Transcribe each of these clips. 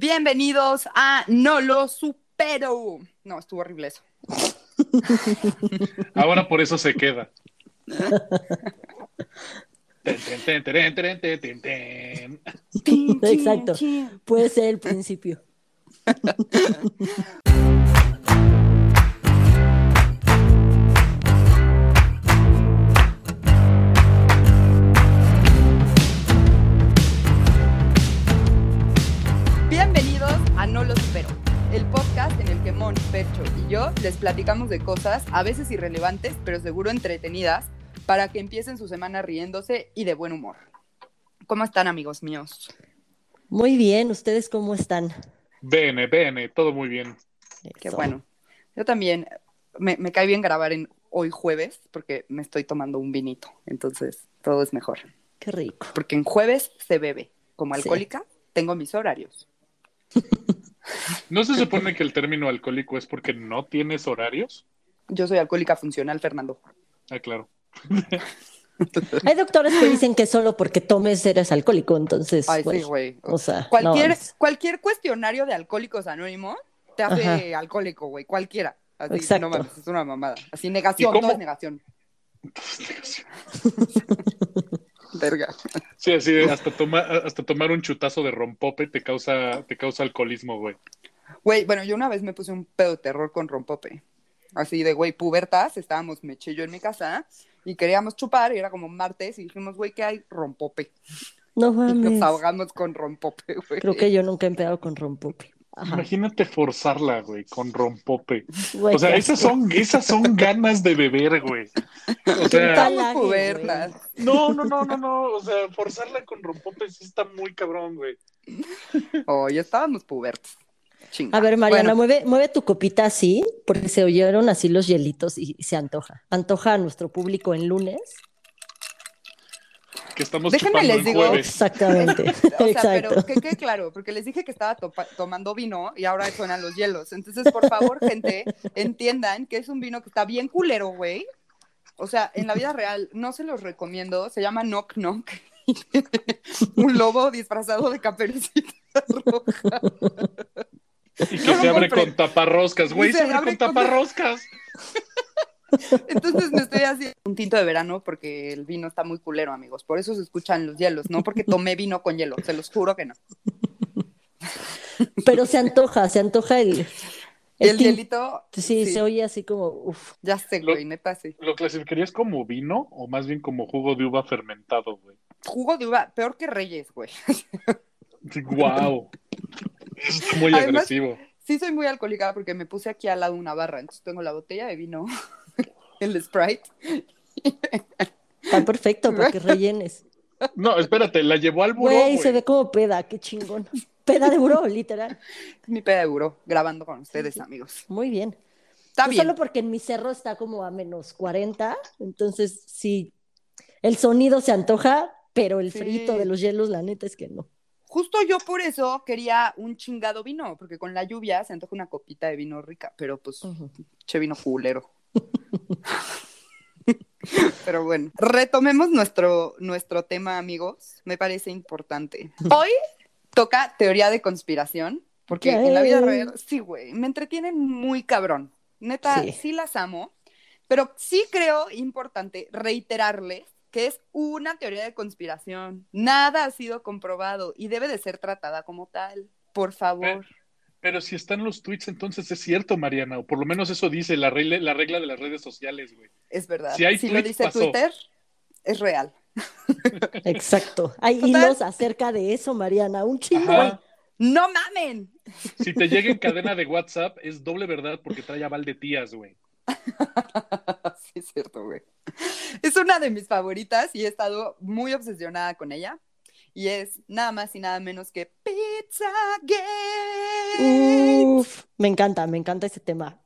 Bienvenidos a No lo supero. No, estuvo horrible eso. Ahora por eso se queda. Exacto. Puede ser el principio. les platicamos de cosas a veces irrelevantes, pero seguro entretenidas, para que empiecen su semana riéndose y de buen humor. ¿Cómo están, amigos míos? Muy bien, ¿ustedes cómo están? Bene, bene, todo muy bien. Qué Eso. bueno. Yo también me, me cae bien grabar en hoy jueves porque me estoy tomando un vinito, entonces todo es mejor. Qué rico. Porque en jueves se bebe. Como Sí. alcohólica, tengo mis horarios. ¿No se supone que el término alcohólico es porque no tienes horarios? Yo soy alcohólica funcional, Fernando. Ah, claro. Hay doctores que dicen que solo porque tomes eres alcohólico, entonces, Ay, sí, pues, güey. o sea, Cualquier, no, es- cualquier cuestionario de alcohólicos anónimos te hace Ajá. alcohólico, güey. Cualquiera. Así, Exacto. no mames, es una mamada. Así, negación, ¿Y cómo? todo es negación. Verga. Sí, así de hasta, toma- hasta tomar un chutazo de rompope te causa, te causa alcoholismo, güey. Güey, bueno, yo una vez me puse un pedo de terror con rompope. Así de, güey, pubertas, estábamos yo en mi casa y queríamos chupar, y era como martes, y dijimos, güey, ¿qué hay? Rompope. no Y nos mames. ahogamos con rompope, güey. Creo que yo nunca he empezado con rompope. Ajá. Imagínate forzarla, güey, con rompope. Güey, O sea, esas son, esas son ganas de beber, güey. O sea, no, no, no, no, no. O sea, forzarla con rompope sí está muy cabrón, güey. Oh, ya estábamos pubertos. Chinga. A ver, Mariana, Bueno, mueve, mueve tu copita así, porque se oyeron así los hielitos y se antoja. Antoja a nuestro público en lunes. Que estamos Déjenme les digo- jueves. Exactamente. O sea, Exacto. pero que quede claro, porque les dije que estaba tomando vino y ahora suenan los hielos. Entonces, por favor, gente, entiendan que es un vino que está bien culero, güey. O sea, en la vida real no se los recomiendo. Se llama Knock Knock. un lobo disfrazado de caperucita roja. Y que No se abre compré. con taparroscas, güey. Se se abre abre con con- taparroscas. Entonces me estoy haciendo un tinto de verano porque el vino está muy culero, amigos. Por eso se escuchan los hielos, no porque tomé vino con hielo. Se los juro que no. Pero se antoja, se antoja el. El hielito, Sí, sí. se oye así como, uff. ya sé, güey, neta, sí. ¿Lo clasificarías como vino o más bien como jugo de uva fermentado, güey? Jugo de uva, peor que Reyes, güey. Wow. Eso está muy Además- agresivo. Sí soy muy alcohólica porque me puse aquí al lado de una barra, entonces tengo la botella de vino, el Sprite. Está perfecto para que rellenes. No, espérate, la llevó al buró, Güey, se ve como peda, qué chingón. Peda de buró, literal. Mi peda de buró, grabando con ustedes, amigos. Muy bien. Está bien. Solo porque en mi cerro está como a menos 40, entonces sí, el sonido se antoja, pero el Sí. frito de los hielos, la neta es que no. Justo yo por eso quería un chingado vino, porque con la lluvia se antoja una copita de vino rica, pero pues, che vino culero. Pero bueno, retomemos nuestro, nuestro tema, amigos. Me parece importante. Hoy toca teoría de conspiración, porque en la vida real, sí, güey, me entretienen muy cabrón. Neta, Sí. sí. las amo, pero sí creo importante reiterarles que es una teoría de conspiración. Nada ha sido comprobado y debe de ser tratada como tal. Por favor. Pero si están los tweets, entonces es cierto, Mariana. O por lo menos eso dice la regla, la regla de las redes sociales, güey. Es verdad. Si hay lo dice pasó. Twitter, es real. Exacto. Hay Total. hilos acerca de eso, Mariana. Un chingo. Ajá. ¡No mamen! Si te llega en cadena de WhatsApp, es doble verdad porque trae aval de tías, güey. sí, es cierto, güey. Es una de mis favoritas y he estado muy obsesionada con ella. Y es nada más y nada menos que Pizzagate. Uf, me encanta, me encanta ese tema.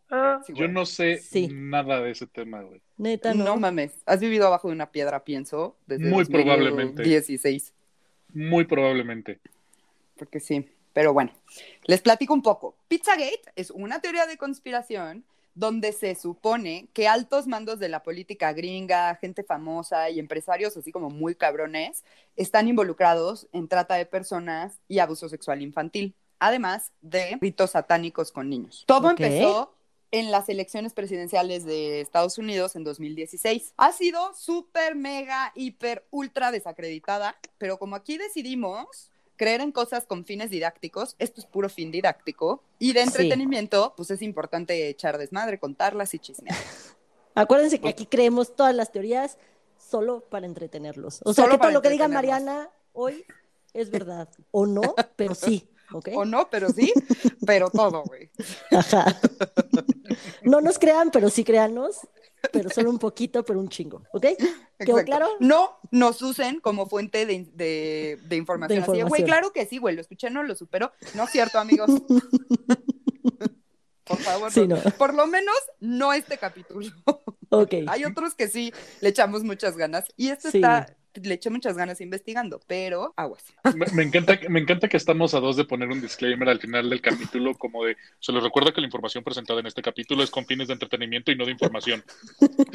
Sí, Yo no sé Sí. nada de ese tema, güey. Neta, no. no. mames. Has vivido abajo de una piedra, pienso, desde Muy probablemente. 16. Muy probablemente. Porque sí. Pero bueno, les platico un poco. Pizzagate es una teoría de conspiración donde se supone que altos mandos de la política gringa, gente famosa y empresarios así como muy cabrones están involucrados en trata de personas y abuso sexual infantil. además de ritos satánicos con niños. Todo empezó en las elecciones presidenciales de Estados Unidos en 2016. Ha sido súper, mega, hiper, ultra desacreditada, pero como aquí decidimos creer en cosas con fines didácticos, esto es puro fin didáctico, y de Sí. entretenimiento, pues es importante echar desmadre, contarlas y chismear. Acuérdense que aquí creemos todas las teorías solo para entretenerlos. O sea, Solo que todo lo que diga. Mariana hoy es verdad. O no, pero sí. ¿Ok? O no, pero sí, pero todo, güey. Ajá. No nos crean, pero sí créanos. Pero solo un poquito, pero un chingo. ¿Ok? ¿Quedó claro? No nos usen como fuente de, de- de información. De Así güey, claro que sí, güey, lo escuché, no lo supero. No es cierto, amigos. Por favor, Sí, no. no. por lo menos no este capítulo. Ok. Hay otros que sí le echamos muchas ganas. Y este Sí. está, le eché muchas ganas investigando, pero aguas. Me, me encanta, me encanta que estamos a dos de poner un disclaimer al final del capítulo, como de, se les recuerda que la información presentada en este capítulo es con fines de entretenimiento y no de información.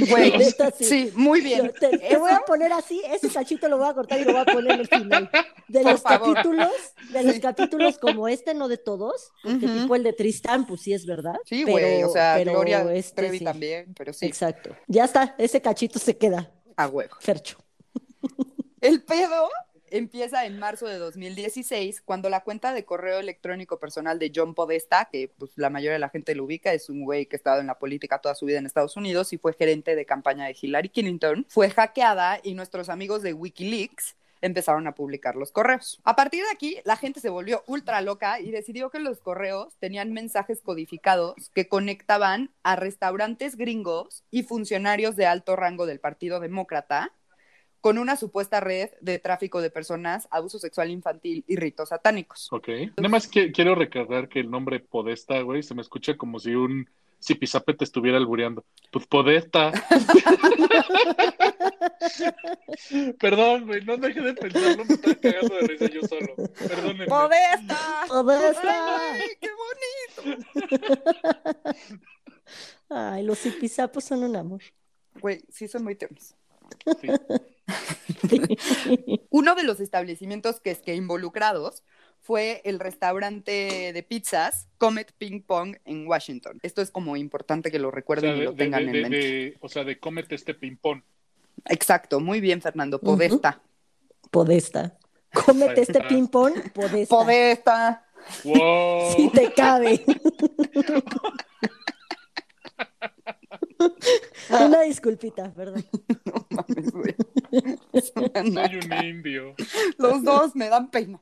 Güey, Neta, sí. sí, muy bien. Yo te, te voy a poner así, ese cachito lo voy a cortar y lo voy a poner en el final. De Por los favor. capítulos, de los Sí. capítulos como este, no de todos, porque tipo el de Tristán, pues sí es verdad. Sí, güey, o sea, pero Gloria este Trevi sí. también, pero sí, Exacto. Ya está, ese cachito se queda, a huevo. Fercho. El pedo empieza en marzo de 2016, cuando la cuenta de correo electrónico personal de John Podesta, que pues la mayoría de la gente lo ubica, es un güey que ha estado en la política toda su vida en Estados Unidos y fue gerente de campaña de Hillary Clinton, fue hackeada y nuestros amigos de Wikileaks empezaron a publicar los correos. A partir de aquí, la gente se volvió ultra loca y decidió que los correos tenían mensajes codificados que conectaban a restaurantes gringos y funcionarios de alto rango del Partido Demócrata con una supuesta red de tráfico de personas, abuso sexual infantil y ritos satánicos. Ok. Nada más que quiero recargar que el nombre Podesta, güey, se me escucha como si un zipizape te estuviera albureando. Pues Podesta. Perdón, güey, no dejé de pensarlo, me estaba cagando de risa yo solo. Perdónenme. ¡Podesta! Podesta. ¡Ay, qué bonito! Ay, los zipizapos son un amor. Güey, sí son muy tiernos. Sí. Uno de los establecimientos que es que involucrados fue el restaurante de pizzas Comet Ping Pong en Washington. Esto es como importante que lo O sea, recuerden y lo de- tengan de- en de- mente. de- o sea, de cómete este ping-pong. Exacto, muy bien, Fernando. Podesta. Podesta. Cómete este Ah. ping-pong, Podesta. Podesta. ¡Wow! Si te cabe. Una disculpita, perdón. No mames, güey. Soy un indio. Los dos me dan pena.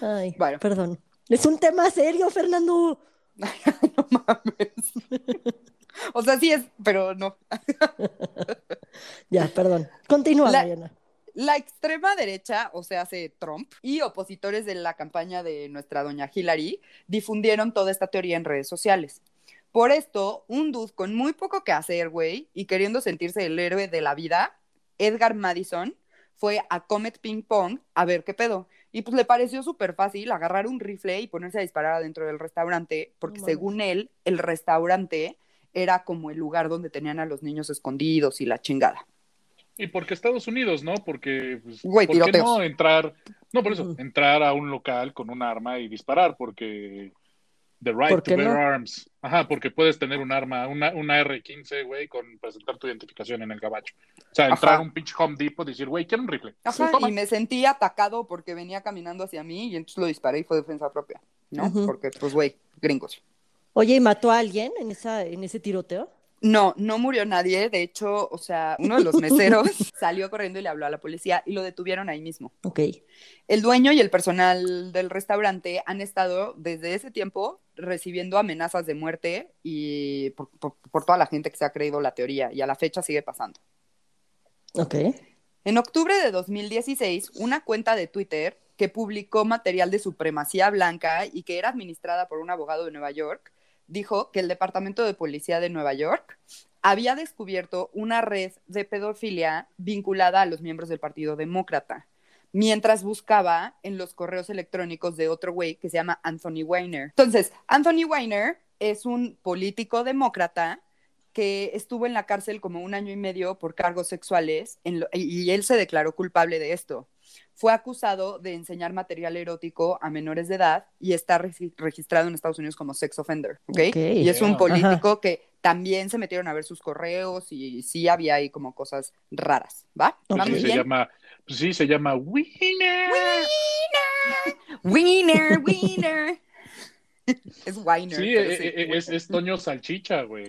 Ay, Bueno. perdón. Es un tema serio, Fernando. No mames. O sea, sí es, pero no. Ya, perdón. Continúa, La- Mariana. La extrema derecha, o sea, hace Trump, y opositores de la campaña de nuestra doña Hillary difundieron toda esta teoría en redes sociales. Por esto, un dude con muy poco que hacer, güey, y queriendo sentirse el héroe de la vida, Edgar Madison, fue a Comet Ping Pong a ver qué pedo. Y pues le pareció súper fácil agarrar un rifle y ponerse a disparar adentro del restaurante, porque según él, el restaurante era como el lugar donde tenían a los niños escondidos y la chingada. Y porque Estados Unidos, ¿no? Porque, pues, Güey, ¿por qué no entrar? No, por eso, entrar a un local con un arma y disparar, porque the right ¿Por to bear no? arms. Ajá, porque puedes tener un arma, una, una R15, güey, con presentar tu identificación en el gabacho. O sea, entrar Ajá. a un pinche Home Depot y decir, güey, quiero un rifle. Ajá, y me sentí atacado porque venía caminando hacia mí y entonces lo disparé y fue defensa propia, ¿no? Porque, pues, güey, gringos. Oye, ¿y mató a alguien en, esa, en ese tiroteo? No, no murió nadie. De hecho, o sea, uno de los meseros salió corriendo y le habló a la policía y lo detuvieron ahí mismo. Ok. El dueño y el personal del restaurante han estado desde ese tiempo recibiendo amenazas de muerte y por, por- por toda la gente que se ha creído la teoría y a la fecha sigue pasando. Ok. En octubre de 2016, una cuenta de Twitter que publicó material de supremacía blanca y que era administrada por un abogado de Nueva York, dijo que el Departamento de Policía de Nueva York había descubierto una red de pedofilia vinculada a los miembros del Partido Demócrata, mientras buscaba en los correos electrónicos de otro güey que se llama Anthony Weiner. Entonces, Anthony Weiner es un político demócrata que estuvo en la cárcel como un año y medio por cargos sexuales en lo- y él se declaró culpable de esto. fue acusado de enseñar material erótico a menores de edad y está regi- registrado en Estados Unidos como sex offender, ¿ok? Ok. Y es un Ajá. político que también se metieron a ver sus correos y sí había ahí como cosas raras, ¿va? ¿Vamos sí, se llama, pues sí, se llama Winner. Wiener, wiener. es Wiener. Sí, eh, sí, eh, es, wiener. es Toño Salchicha, güey.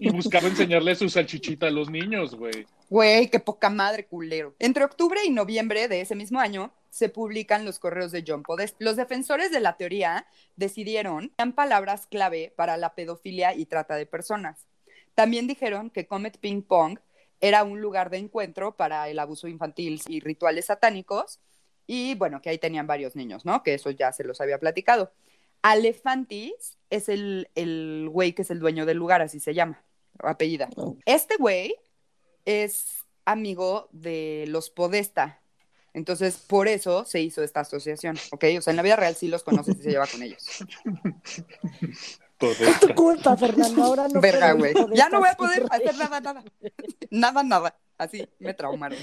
Y buscaba enseñarle su salchichita a los niños, güey. Güey, qué poca madre culero. Entre octubre y noviembre de ese mismo año se publican los correos de John Podest. Los defensores de la teoría decidieron que palabras clave para la pedofilia y trata de personas. También dijeron que Comet Ping Pong era un lugar de encuentro para el abuso infantil y rituales satánicos. Y bueno, que ahí tenían varios niños, ¿no? Que eso ya se los había platicado. Alefantis es el, el güey que es el dueño del lugar, así se llama, apellida. Este güey es amigo de los Podesta. Entonces, por eso se hizo esta asociación, ¿ok? O sea, en la vida real sí los conoces y se lleva con ellos. Todo Es tu culpa, Fernando. Ahora no Verga, güey. Ya no voy a poder hacer nada, nada. Nada, nada. Así me traumaron.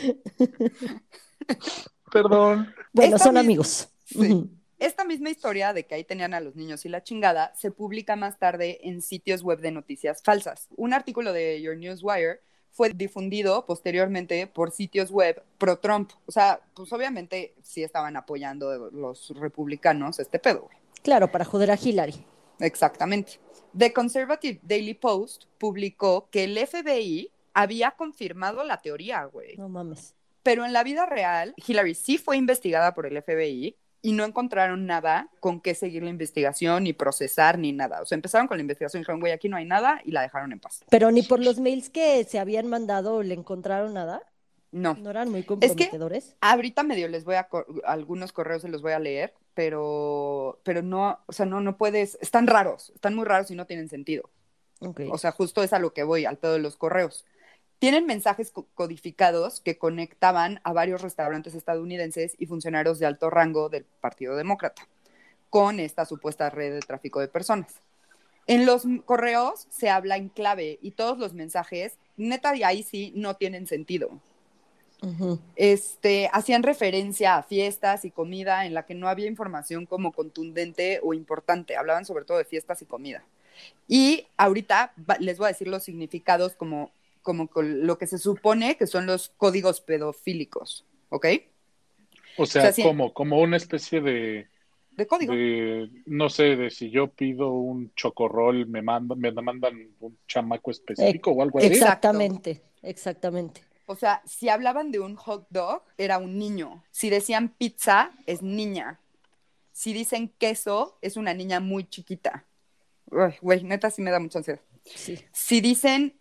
Perdón. Bueno, Esta son amigos. Sí. Esta misma historia de que ahí tenían a los niños y la chingada se publica más tarde en sitios web de noticias falsas. Un artículo de Your Newswire fue difundido posteriormente por sitios web pro-Trump. O sea, pues obviamente sí estaban apoyando los republicanos este pedo, güey. Claro, para joder a Hillary. Exactamente. The Conservative Daily Post publicó que el FBI había confirmado la teoría, güey. No mames. Pero en la vida real, Hillary sí fue investigada por el FBI y no encontraron nada con qué seguir la investigación, ni procesar, ni nada. O sea, empezaron con la investigación y dijeron, güey, aquí no hay nada, y la dejaron en paz. Pero ni por los mails que se habían mandado le encontraron nada. No. No eran muy comprometedores. Ahorita medio les voy a, co- algunos correos se los voy a leer, pero, pero no, o sea, no, no puedes, están raros, están muy raros y no tienen sentido. O sea, justo es a lo que voy, al pedo de los correos. Tienen mensajes co- codificados que conectaban a varios restaurantes estadounidenses y funcionarios de alto rango del Partido Demócrata con esta supuesta red de tráfico de personas. En los correos se habla en clave y todos los mensajes, neta, y ahí sí no tienen sentido. Este, hacían referencia a fiestas y comida en la que no había información como contundente o importante. Hablaban sobre todo de fiestas y comida. Y ahorita les voy a decir los significados como, como con lo que se supone que son los códigos pedofílicos, ¿ok? O sea, O sea, sí. como, como una especie de, De código. de, no sé, de si yo pido un chocorrol, me mandan, me mandan un chamaco específico o algo así. Exactamente, exactamente. O sea, si hablaban de un hot dog, era un niño. Si decían pizza, es niña. Si dicen queso, es una niña muy chiquita. Uy, Güey, neta sí me da mucha ansiedad. Sí. Si dicen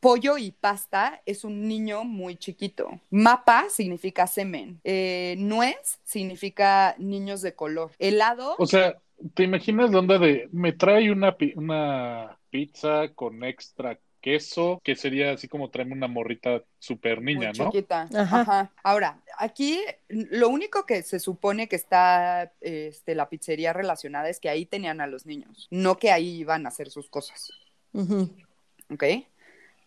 pollo y pasta, es un niño muy chiquito. Mapa significa semen. Eh, nuez significa niños de color. Helado, O sea, ¿te imaginas la onda de me trae una, pi- una pizza con extra queso, que sería así como traerme una morrita super niña, muy ¿no? chiquita. Ajá. Ajá. Ahora, aquí lo único que se supone que está este, la pizzería relacionada es que ahí tenían a los niños, no que ahí iban a hacer sus cosas. Ujú. ¿Ok?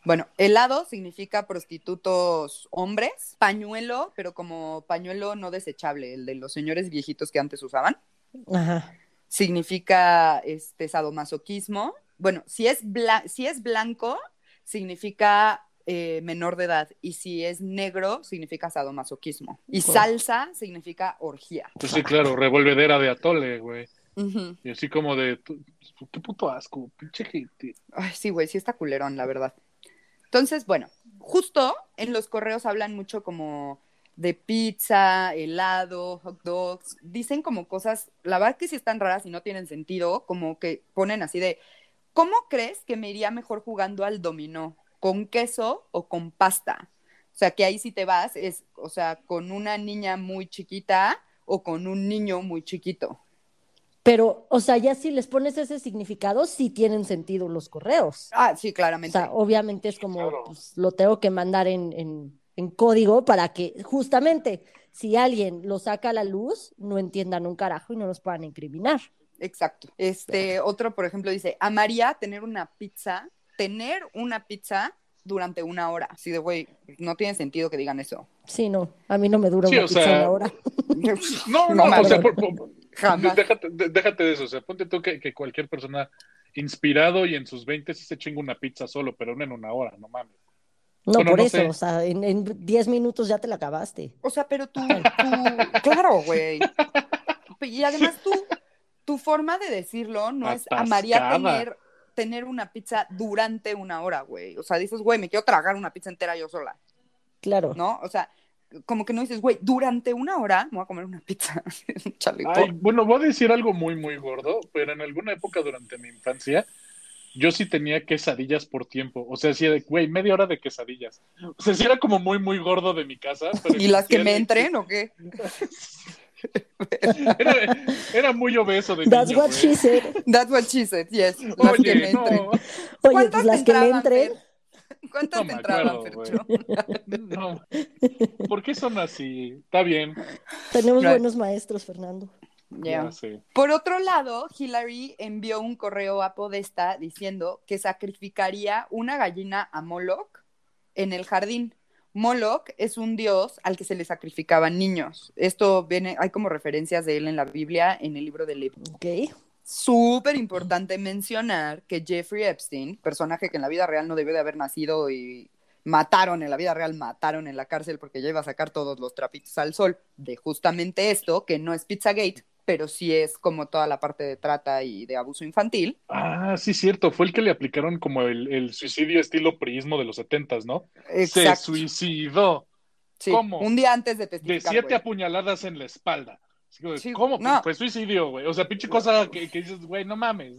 Bueno, helado significa prostitutos hombres, pañuelo, pero como pañuelo no desechable, el de los señores viejitos que antes usaban. Ajá. significa este sadomasoquismo. Bueno, si es, bla- si es blanco, significa eh, menor de edad. Y si es negro, significa sadomasoquismo. Y salsa significa orgía. Pues sí, claro, revolvedera de atole, güey. Y así como de, qué puto asco, pinche gente. Ay, sí, güey, sí está culerón, la verdad. Entonces, bueno, justo en los correos hablan mucho como de pizza, helado, hot dogs. Dicen como cosas, la verdad que sí están raras y no tienen sentido, como que ponen así de, ¿cómo crees que me iría mejor jugando al dominó? ¿Con queso o con pasta? O sea, que ahí si te vas es, o sea, con una niña muy chiquita o con un niño muy chiquito. Pero, o sea, ya si les pones ese significado, sí tienen sentido los correos. Ah, sí, O claramente. sea, obviamente es como, Claro. pues, lo tengo que mandar en, en, en código para que justamente si alguien lo saca a la luz, no entiendan un carajo y no nos puedan incriminar. Exacto. Este otro, por ejemplo, dice, amaría tener una pizza, tener una pizza durante una hora. Así de, güey, no tiene sentido que digan eso. Sí, no, a mí no me dura Sí, una o pizza sea, una hora. No, No no, o sea, por- por- Jamás. déjate, de- déjate de eso. O sea, ponte tú que, que cualquier persona inspirado y en sus 20 sí se chinga una pizza solo, pero no en una hora, no mames. No, Bueno, por no eso, sé. o sea, en, en 10 minutos ya te la acabaste. O sea, pero tú, tú- claro, güey. Y además tú, tu forma de decirlo no es amaría tener, tener una pizza durante una hora, güey. O sea, dices, güey, me quiero tragar una pizza entera yo sola, Claro. ¿no? O sea, como que no dices, güey, durante una hora me voy a comer una pizza. Ay, bueno, voy a decir algo muy, muy gordo, pero en alguna época durante mi infancia, yo sí tenía quesadillas por tiempo. O sea, sí, de, güey, media hora de quesadillas. O sea, sí era como muy, muy gordo de mi casa. pero ¿Y las que me entren o qué? Era, era muy obeso de That's niño, what güey. she said. That's what she said, yes. Las que me Oye, entren. no, Oye, ¿Cuántas pues las te que le entraban, entren. ¿Cuántas no entraban? No. ¿Por qué son así? Está bien. Tenemos Right. buenos maestros, Fernando. Sé. Por otro lado, Hillary envió un correo a Podesta diciendo que sacrificaría una gallina a Moloch en el jardín. Moloch es un dios al que se le sacrificaban niños. Esto viene, hay como referencias de él en la Biblia, en el libro de Levítico. Ok. Súper importante mencionar que Jeffrey Epstein, personaje que en la vida real no debió de haber nacido y mataron en la vida real, mataron en la cárcel porque ya iba a sacar todos los trapitos al sol de justamente esto, que no es Pizzagate, pero sí es como toda la parte de trata y de abuso infantil. Ah, sí, cierto. Fue el que le aplicaron como el, el suicidio estilo priismo de los setentas, ¿no? Se Exacto. suicidó Sí, ¿Cómo? Un día antes de de testificar. siete güey. apuñaladas en la espalda. Como de, Sí, ¿Cómo? no. Fue suicidio, güey. O sea, pinche cosa que, que dices, güey, no mames.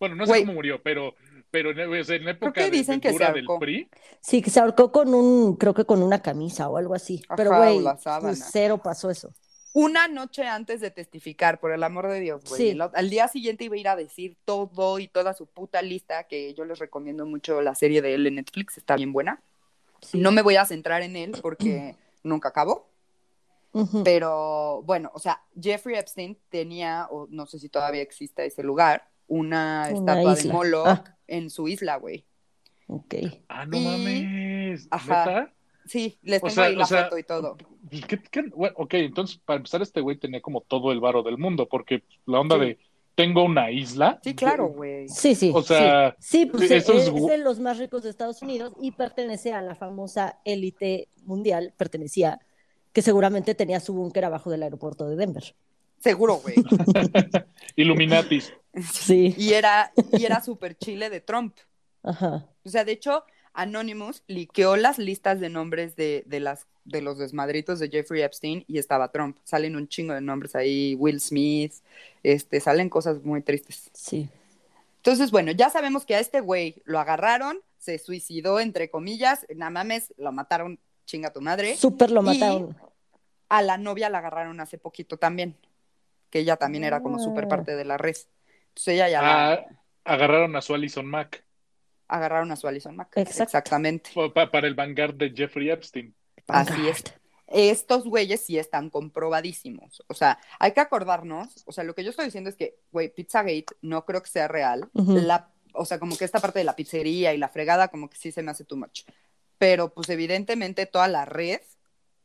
Bueno, no sé Güey. cómo murió, pero, pero en, o sea, en la época de- dicen de que se del. PRI, Sí, que se ahorcó con un, creo que con una camisa o algo así. Ajá, Pero, güey, pues, cero pasó eso. Una noche antes de testificar, por el amor de Dios, güey. Sí. Al día siguiente iba a ir a decir todo y toda su puta lista, que yo les recomiendo mucho la serie de él en Netflix, está bien buena. Sí. No me voy a centrar en él porque nunca acabó, pero bueno, o sea, Jeffrey Epstein tenía, o no sé si todavía existe ese lugar, una, Una estatua de. Moloch Ah. en su isla, güey. Ok. ah, no Y- mames. Ajá. Sí, les O tengo sea, ahí la o sea, foto y todo. Pues, ¿qué- qué? Bueno, ok, entonces, para empezar, este güey tenía como todo el varo del mundo, porque la onda Sí. de, tengo una isla. Sí, claro, güey. Sí, sí. O sea, sí, sí pues es, eso es de los más ricos de Estados Unidos y pertenece a la famosa élite mundial, pertenecía, que seguramente tenía su búnker abajo del aeropuerto de Denver. Seguro, güey. Illuminatis. Sí. Y era, y era súper chile de Trump. Ajá. O sea, de hecho, Anonymous liqueó las listas de nombres de, de, las, de los desmadritos de Jeffrey Epstein y estaba Trump. Salen un chingo de nombres ahí, Will Smith, este, salen cosas muy tristes. Sí. Entonces, bueno, ya sabemos que a este güey lo agarraron, se suicidó, entre comillas, nada mames, lo mataron, chinga tu madre. Súper lo Y- mataron. A la novia la agarraron hace poquito también, que ella también era como súper Ah. parte de la red. Entonces ella ya la Ah, agarraron a su Alison Mack agarraron a su Alison Mack. Exacto. Exactamente. pa- para el vanguard de Jeffrey Epstein. Así es. Estos güeyes sí están comprobadísimos. O sea, hay que acordarnos, o sea, lo que yo estoy diciendo es que, güey, Pizzagate no creo que sea real. Ujú. La, o sea, como que esta parte de la pizzería y la fregada, como que sí se me hace too much. Pero, pues, evidentemente, toda la red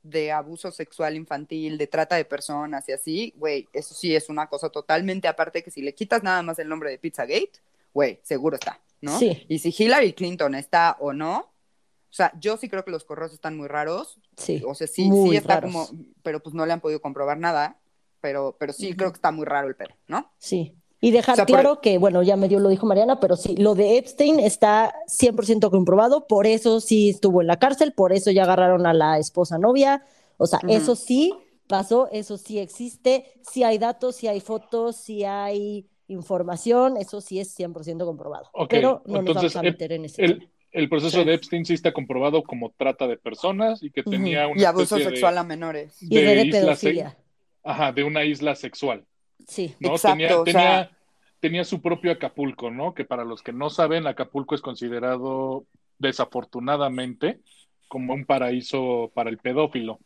de abuso sexual infantil, de trata de personas y así, güey, eso sí es una cosa totalmente aparte que si le quitas nada más el nombre de Pizzagate, güey, seguro está, ¿no? Sí. Y si Hillary Clinton está o no, o sea, yo sí creo que los correos están muy raros, Sí. o sea, sí, sí está raros. como, pero pues no le han podido comprobar nada, pero, pero sí creo que está muy raro el pelo, ¿no? Sí. Y dejar O sea, por- claro que, bueno, ya medio lo dijo Mariana, pero sí, lo de Epstein está 100% comprobado, por eso sí estuvo en la cárcel, por eso ya agarraron a la esposa novia, o sea, eso sí pasó, eso sí existe, sí hay datos, sí hay fotos, sí hay información, eso sí es 100% comprobado. Pero no nos entonces, vamos a el- meter en ese. El, el proceso Sí. de Epstein sí está comprobado como trata de personas y que tenía una Y abuso de- sexual a menores. Y de, de isla se- pedofilia. ajá, de una isla sexual. Sí, ¿no? Exacto, tenía, o tenía, sea- tenía su propio Acapulco, ¿no? Que para los que no saben, Acapulco es considerado desafortunadamente como un paraíso para el pedófilo.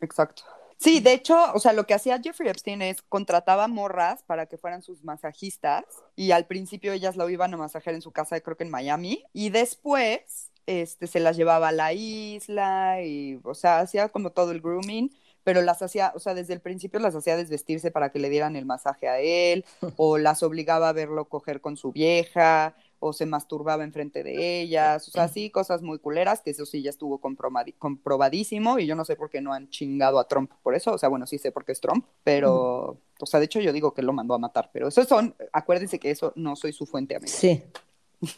Exacto. Sí, de hecho, o sea, lo que hacía Jeffrey Epstein es contrataba morras para que fueran sus masajistas y al principio ellas lo iban a masajear en su casa, creo que en Miami, y después este, se las llevaba a la isla y, o sea, hacía como todo el grooming, pero las hacía, o sea, desde el principio las hacía desvestirse para que le dieran el masaje a él, o las obligaba a verlo coger con su vieja, o se masturbaba enfrente de ellas, o sea, sí, cosas muy culeras, que eso sí ya estuvo comprobadísimo, y yo no sé por qué no han chingado a Trump por eso, o sea, bueno, sí sé por qué es Trump, pero, o sea, de hecho yo digo que lo mandó a matar, pero esos son, acuérdense que eso no soy su fuente, amigo. Sí.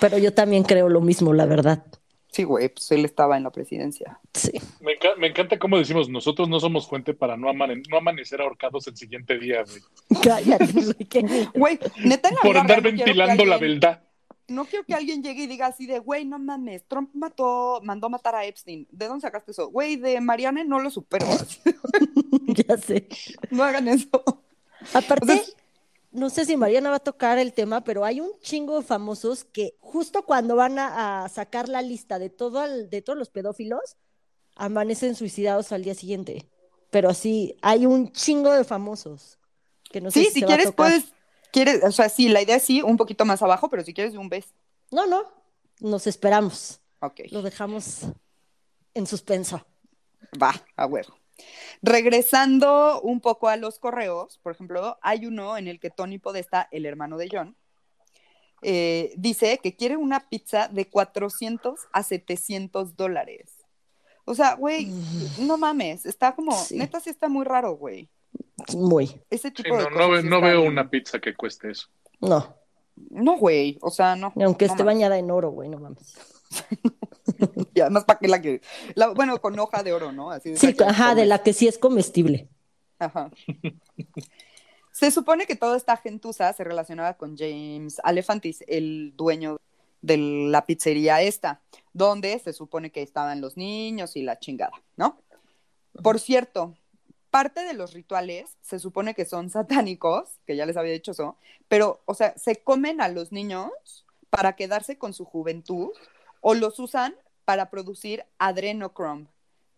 Pero yo también creo lo mismo, la verdad. Sí, güey, pues él estaba en la presidencia. Sí. Me, enca- me encanta cómo decimos, nosotros no somos fuente para no, amane- no amanecer ahorcados el siguiente día, güey. Cállate, güey, neta en la Por andar no ventilando la alguien- verdad. No quiero que alguien llegue y diga así de, güey, no mames, Trump mató, mandó matar a Epstein. ¿De dónde sacaste eso? Güey, de Mariana no lo supero. ya sé. no hagan eso. Aparte, O sea, no sé si Mariana va a tocar el tema, pero hay un chingo de famosos que justo cuando van a, a sacar la lista de, todo el- de todos los pedófilos, amanecen suicidados al día siguiente. Pero así, hay un chingo de famosos que no sé sí, si si a quieres, puedes, quieres, o sea, sí, la idea es sí, un poquito más abajo, pero si quieres un beso. No, no, nos esperamos. Ok, Lo dejamos en suspenso. va, a huevo. Regresando un poco a los correos, por ejemplo, hay uno en el que Tony Podesta, el hermano de John, eh, dice que quiere una pizza de 400 a 700 dólares. O sea, güey, no mames, está como, Sí. neta sí está muy raro, güey. Muy. Ese Sí, tipo de no, cosas no, ve- sí no veo una pizza que cueste eso. No, No, güey, o sea, no. aunque no esté mames. bañada en oro, güey, no mames. Y además, ¿para qué la que? la- bueno, con hoja de oro, ¿no? Así de Sí, ajá, de la que sí es comestible. Ajá. Se supone que toda esta gentuza se relacionaba con James Alefantis, el dueño de la pizzería esta, donde se supone que estaban los niños y la chingada, ¿no? Por cierto, parte de los rituales se supone que son satánicos, que ya les había dicho eso, pero, o sea, se comen a los niños para quedarse con su juventud o los usan para producir adrenochrome,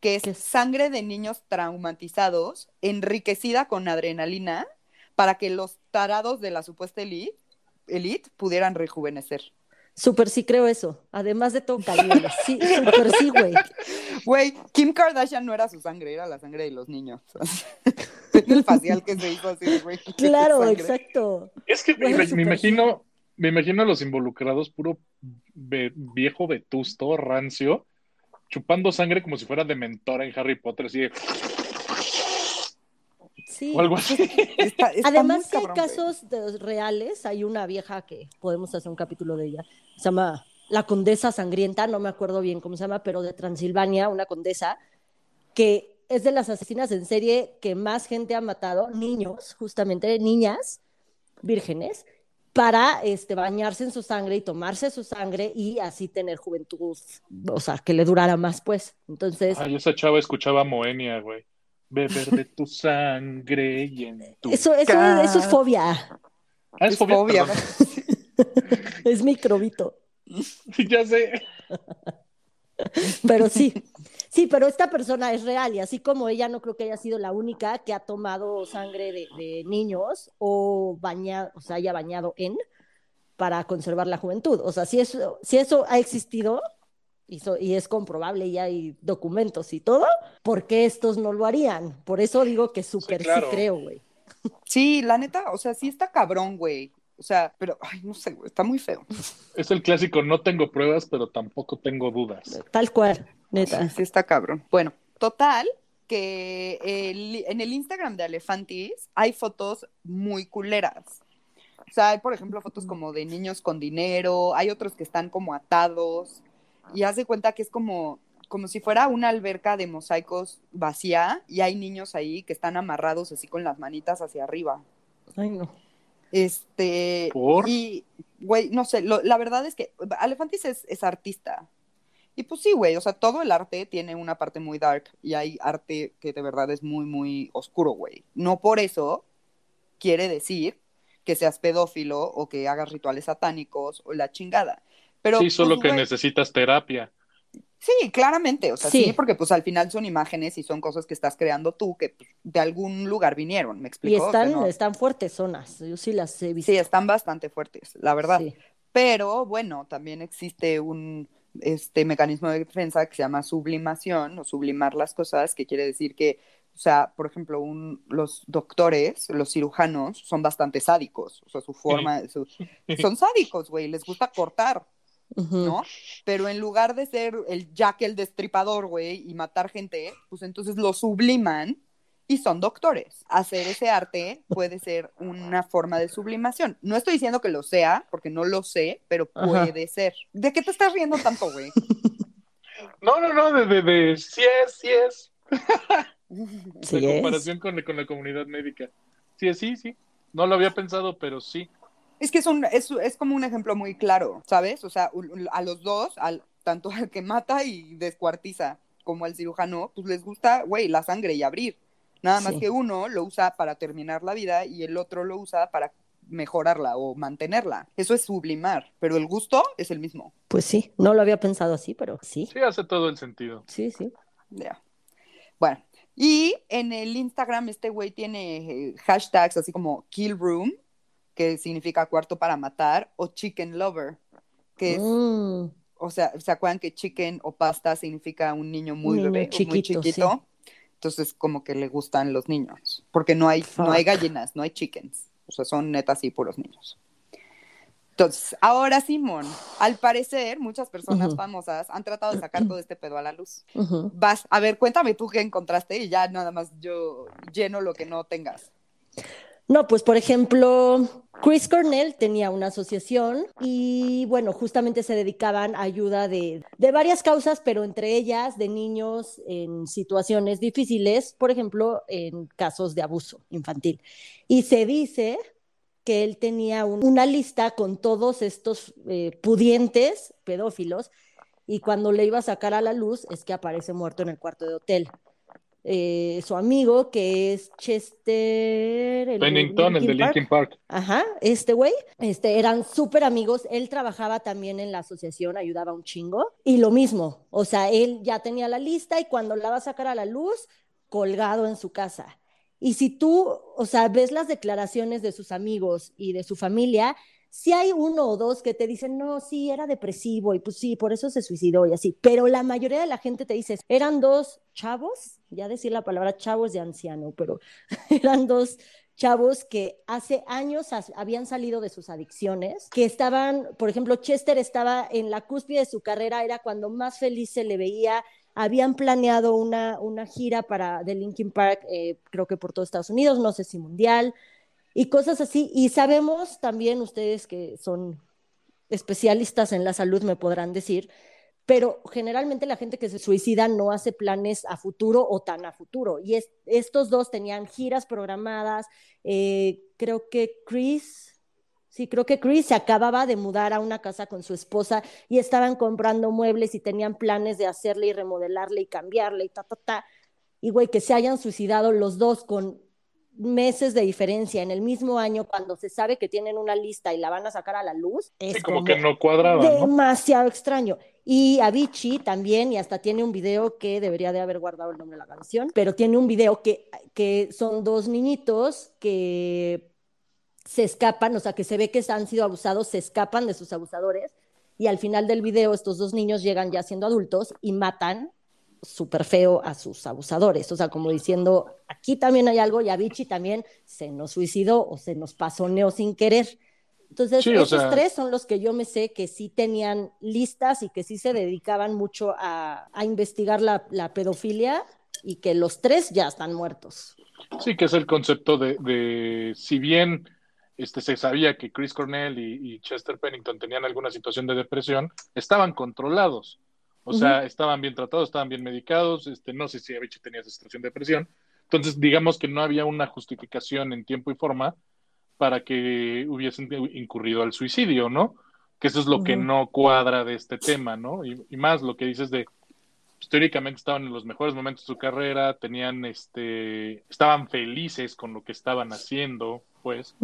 que es sangre de niños traumatizados enriquecida con adrenalina para que los tarados de la supuesta elite, elite pudieran rejuvenecer. Súper sí creo eso. Además de todo calibre. Sí, súper sí, güey. Güey, Kim Kardashian no era su sangre, era la sangre de los niños. el facial que se hizo así, güey. Claro, exacto. Es que me, Bueno, me súper imagino, me imagino a los involucrados puro ve- viejo vetusto, rancio, chupando sangre como si fuera de mentora en Harry Potter, así de- Sí. o algo así. Está- está Además, sí hay casos de- reales. Hay una vieja que podemos hacer un capítulo de ella. Se llama La Condesa Sangrienta, no me acuerdo bien cómo se llama, pero de Transilvania, una condesa, que es de las asesinas en serie que más gente ha matado, niños, justamente niñas vírgenes, para este, bañarse en su sangre y tomarse su sangre y así tener juventud, o sea, que le durara más, pues. Entonces, Ay, esa chava escuchaba a Moenia, güey. Beber de tu sangre y en tu... eso, eso, eso es fobia, Ah, es Es fobia, fobia, es microbito. ya sé. Pero sí, sí, pero esta persona es real y así como ella no creo que haya sido la única que ha tomado sangre de, de niños o bañado, o sea, haya bañado en para conservar la juventud. O sea, si eso, si eso ha existido y, so- y es comprobable y hay documentos y todo, ¿por qué estos no lo harían? Por eso digo que súper sí, claro. creo, güey. Sí, la neta, o sea, sí está cabrón, güey. O sea, pero, ay, no sé, güey, está muy feo. Es el clásico, no tengo pruebas, pero tampoco tengo dudas. Tal cual, neta. Sí, sí está cabrón. Bueno, total, que el- en el Instagram de Alefantis hay fotos muy culeras. O sea, hay, por ejemplo, fotos como de niños con dinero, hay otros que están como atados, y haz de cuenta que es como, como si fuera una alberca de mosaicos vacía, y hay niños ahí que están amarrados así con las manitas hacia arriba. Ay, no. Este, ¿Por? y, güey, no sé, lo- la verdad es que Alefantis es, es artista. Y pues sí, güey, o sea, todo el arte tiene una parte muy dark y hay arte que de verdad es muy, muy oscuro, güey. No por eso quiere decir que seas pedófilo o que hagas rituales satánicos o la chingada. Pero, sí, solo pues, que necesitas terapia. Sí, claramente, o sea, sí. Sí. porque pues al final son imágenes y son cosas que estás creando tú que pues, de algún lugar vinieron, ¿me Y explico? O sea, están, no- están fuertes zonas, yo sí las he visto. Sí, están bastante fuertes, la verdad. Sí. Pero bueno, también existe un este mecanismo de defensa que se llama sublimación o sublimar las cosas, que quiere decir que, o sea, por ejemplo, un, los doctores, los cirujanos, son bastante sádicos, o sea, su forma, su- son sádicos, güey, les gusta cortar, ¿no? Pero en lugar de ser el Jack el destripador, güey, y matar gente, pues entonces lo subliman y son doctores. Hacer ese arte puede ser una forma de sublimación. No estoy diciendo que lo sea, porque no lo sé, pero Ajá. puede ser. ¿De qué te estás riendo tanto, güey? No, no, no, de, de, de sí es, sí es. Sí de es. comparación con, la- con la comunidad médica. Sí es, sí, sí. No lo había pensado, pero sí. Es que es, un, es, es como un ejemplo muy claro, ¿sabes? O sea, a los dos, al, tanto al que mata y descuartiza como al cirujano, pues les gusta, güey, la sangre y abrir. Nada más Sí. que uno lo usa para terminar la vida y el otro lo usa para mejorarla o mantenerla. Eso es sublimar, pero el gusto es el mismo. Pues sí, no lo había pensado así, pero sí, Sí hace todo el sentido. sí, sí. Ya. Bueno, y en el Instagram este güey tiene eh, hashtags así como kill room, que significa cuarto para matar, o chicken lover, que es Mm, o sea, ¿se acuerdan que chicken o pasta significa un niño muy niño bebé o muy chiquito, chiquito? Entonces, como que le gustan los niños, porque no hay, no hay gallinas, no hay chickens, o sea, son netas y puros niños. Entonces, ahora Simón, al parecer, muchas personas Ujú. famosas han tratado de sacar todo este pedo a la luz. ujú. Vas, a ver, cuéntame tú qué encontraste y ya nada más yo lleno lo que no tengas. No, pues por ejemplo, Chris Cornell tenía una asociación y bueno, justamente se dedicaban a ayuda de, de varias causas, pero entre ellas de niños en situaciones difíciles, por ejemplo, en casos de abuso infantil. Y se dice que él tenía un- una lista con todos estos eh, pudientes pedófilos y cuando le iba a sacar a la luz es que aparece muerto en el cuarto de hotel. Eh, su amigo, que es Chester el de Pennington, el de Linkin Park. Linkin Park. Ajá, este güey, este, eran súper amigos, él trabajaba también en la asociación, ayudaba un chingo, y lo mismo, o sea, él ya tenía la lista y cuando la va a sacar a la luz, colgado en su casa. Y si tú, o sea, ves las declaraciones de sus amigos y de su familia, si hay uno o dos que te dicen, no, sí, era depresivo y pues sí, por eso se suicidó y así, pero la mayoría de la gente te dice, eran dos chavos, ya decir la palabra chavos de anciano, pero eran dos chavos que hace años habían salido de sus adicciones, que estaban, por ejemplo, Chester estaba en la cúspide de su carrera, era cuando más feliz se le veía, habían planeado una, una gira para de Linkin Park, eh, creo que por todo Estados Unidos, no sé si mundial, y cosas así. Y sabemos también ustedes que son especialistas en la salud, me podrán decir, pero generalmente la gente que se suicida no hace planes a futuro o tan a futuro. Y es- estos dos tenían giras programadas. eh, creo que Chris, sí, creo que Chris se acababa de mudar a una casa con su esposa y estaban comprando muebles y tenían planes de hacerle y remodelarle y cambiarle y ta, ta, ta. Y güey, que se hayan suicidado los dos con meses de diferencia en el mismo año cuando se sabe que tienen una lista y la van a sacar a la luz, es Sí, como que no cuadraba, ¿no? demasiado extraño. Y Avicii también, y hasta tiene un video que debería de haber guardado el nombre de la canción, pero tiene un video que, que son dos niñitos que se escapan, o sea, que se ve que han sido abusados, se escapan de sus abusadores, y al final del video estos dos niños llegan ya siendo adultos y matan súper feo a sus abusadores, o sea, como diciendo, aquí también hay algo y Avicii también se nos suicidó o se nos pasoneó sin querer. Entonces, Sí, esos sea- tres son los que yo me sé que sí tenían listas y que sí se dedicaban mucho a, a investigar la, la pedofilia y que los tres ya están muertos. Sí, que es el concepto de, de si bien este, se sabía que Chris Cornell y, y Chester Pennington tenían alguna situación de depresión, estaban controlados. O sea, estaban bien tratados, estaban bien medicados. Este, no sé si Avicii tenía esa situación de depresión. Entonces, digamos que no había una justificación en tiempo y forma para que hubiesen incurrido al suicidio, ¿no? Que eso es lo que no cuadra de este tema, ¿no? Y, y más lo que dices de, pues, teóricamente estaban en los mejores momentos de su carrera, tenían, este, estaban felices con lo que estaban haciendo, pues,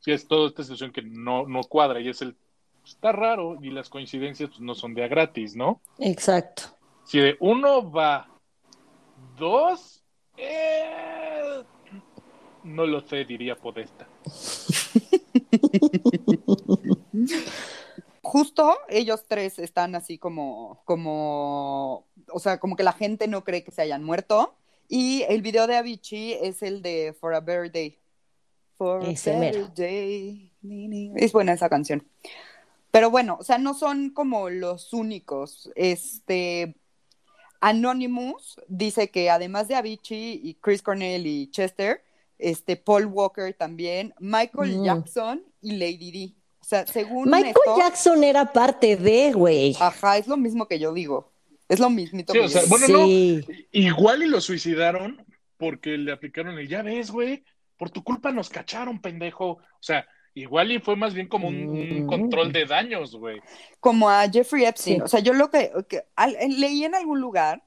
sí es toda esta situación que no, no cuadra y es el, está raro y las coincidencias pues, no son de a gratis, ¿no? Exacto. Si de uno va, dos, eh, no lo sé, diría Podesta. justo ellos tres están así como, como, o sea, como que la gente no cree que se hayan muerto. Y el video de Avicii es el de For a Better Day. For a Better mero. Day. Es buena esa canción. Pero bueno, o sea, no son como los únicos. Este Anonymous dice que además de Avicii y Chris Cornell y Chester, este Paul Walker también, Michael Mm. Jackson y Lady D. O sea, según Michael esto, Jackson era parte de, güey. ajá, es lo mismo que yo digo. Es lo mismito Sí, que o sea, bueno, no. Igual y lo suicidaron porque le aplicaron el ya ves, güey, por tu culpa nos cacharon, pendejo. O sea, igual y fue más bien como un, un Mm. control de daños, güey. como a Jeffrey Epstein. Sí. O sea, yo lo que, que- al- en- leí en algún lugar,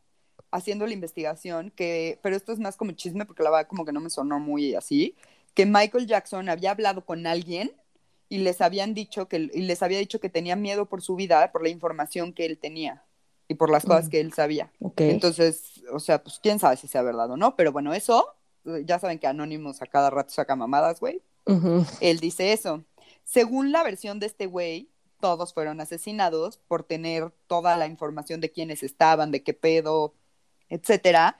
haciendo la investigación, que, pero esto es más como chisme, porque la verdad como que no me sonó muy así, que Michael Jackson había hablado con alguien y les habían dicho que, y les había dicho que tenía miedo por su vida, por la información que él tenía y por las cosas Mm. que él sabía. Ok. Entonces, o sea, pues quién sabe si sea verdad o no, pero bueno, eso, eh, ya saben que Anonymous a cada rato saca mamadas, güey. Él dice eso. Según la versión de este güey, todos fueron asesinados por tener toda la información de quiénes estaban, de qué pedo, etcétera.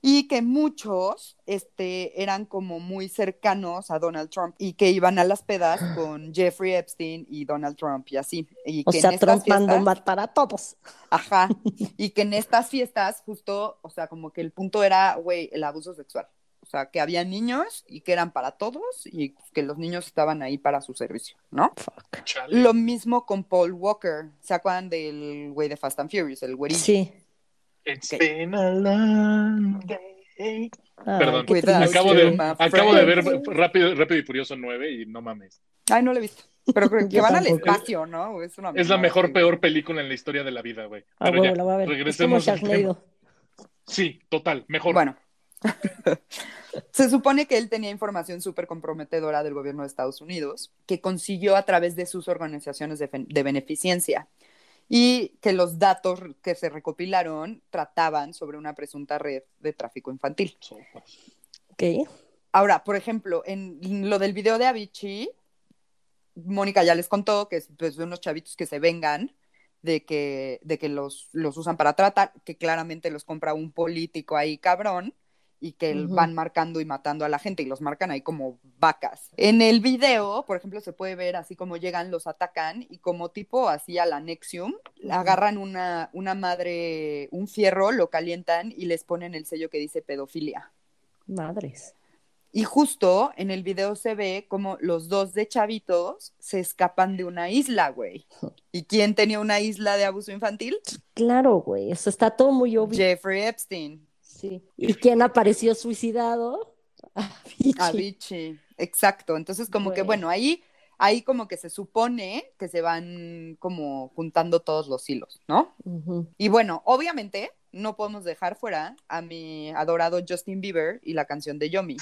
Y que muchos este, eran como muy cercanos a Donald Trump y que iban a las pedas con Jeffrey Epstein y Donald Trump y así. Y O que sea, en estas Trump mandó fiestas- matar a todos. Ajá. Y que en estas fiestas, justo, o sea, como que el punto era, güey, el abuso sexual. O sea, que había niños y que eran para todos y que los niños estaban ahí para su servicio, ¿no? Fuck. Lo mismo con Paul Walker. ¿Se acuerdan del güey de Fast and Furious, el güerillo? Sí. It's been a long day. Ay, Perdón, acabo de, my acabo de ver rápido, rápido y Furioso 9 y no mames. Ay, no lo he visto. Pero creo que van al espacio, ¿no? Es, una Es la mejor, peor película en la historia de la vida, güey. Ah, Pero ya, la voy a ver. Es como regresemos. Sí, total, mejor. Bueno. Se supone que él tenía información súper comprometedora del gobierno de Estados Unidos, que consiguió a través de sus organizaciones de, beneficencia, y que los datos que se recopilaron trataban sobre una presunta red de tráfico infantil. Ok. Ahora, por ejemplo, en lo del video de Avicii, Mónica ya les contó que es pues, de unos chavitos que se vengan de que, de que los, los usan para tratar, que claramente los compra un político ahí cabrón y que van marcando y matando a la gente y los marcan ahí como vacas. En el video, por ejemplo, se puede ver así como llegan, los atacan y como tipo así al anexium, agarran una, una madre, un fierro, lo calientan y les ponen el sello que dice pedofilia. Madres. Y justo en el video se ve como los dos de chavitos se escapan de una isla, güey. ¿Y quién tenía una isla de abuso infantil? Claro, güey. Eso está todo muy obvio. Jeffrey Epstein. Sí. ¿Y quién apareció suicidado? Avicii. Avicii. Exacto. Entonces, como que, bueno, ahí, ahí como que se supone que se van como juntando todos los hilos, ¿no? Y bueno, obviamente no podemos dejar fuera a mi adorado Justin Bieber y la canción de Yomi.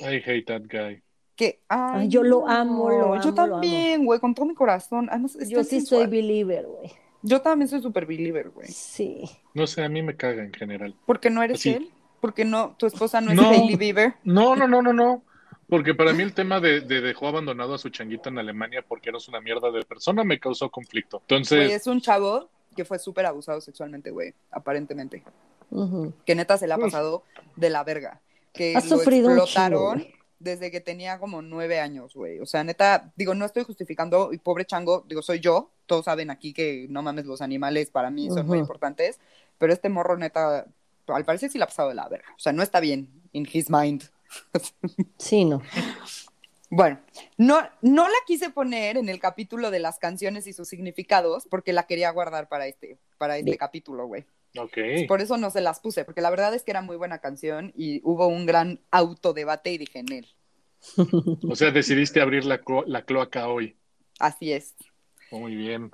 I hate that guy. Que, ay, Ay, yo lo amo, lo Yo amo, lo también, güey, con todo mi corazón. Además, Yo sí sensual. soy believer, güey. Yo también soy super believer, güey. Sí. No sé, a mí me caga en general. ¿Por qué no eres él? Porque no, tu esposa no es. Hailey Bieber. No, no, no, no, no. Porque para mí el tema de, de dejó abandonado a su changuito en Alemania porque eres una mierda de persona me causó conflicto. Güey, Entonces, es un chavo que fue súper abusado sexualmente, güey, aparentemente. Que neta se le ha Uf. pasado de la verga. Que Ha lo sufrido un explotaron güey. Desde que tenía como nueve años, güey. O sea, neta, digo, no estoy justificando, y pobre chango, digo, soy yo. Todos saben aquí que no mames, los animales para mí son muy importantes. Pero este morro, neta, al parecer sí le ha pasado de la verga. O sea, no está bien in his mind. Sí, no. Bueno, no, no la quise poner en el capítulo de las canciones y sus significados porque la quería guardar para este, para este capítulo, güey. Por eso no se las puse, porque la verdad es que era muy buena canción y hubo un gran autodebate y dije en él. O sea, decidiste abrir la, clo- la cloaca hoy. Así es. Muy bien.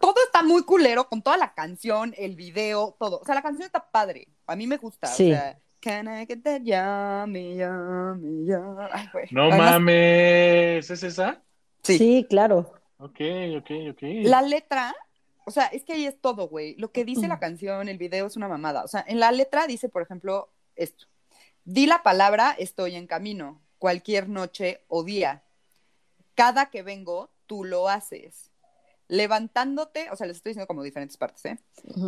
Todo está muy culero con toda la canción, el video, todo. O sea, la canción está padre. A mí me gusta. Sí. O sea, Can I get that yummy, yummy, yummy? Ay, güey. No Además, mames. ¿Es esa? Sí. Sí, claro. Ok, ok, ok. La letra, o sea, es que ahí es todo, güey. Lo que dice la canción, el video es una mamada. O sea, en la letra dice, por ejemplo, esto. Di la palabra, estoy en camino, cualquier noche o día. Cada que vengo, tú lo haces. levantándote, o sea, les estoy diciendo como diferentes partes, ¿eh?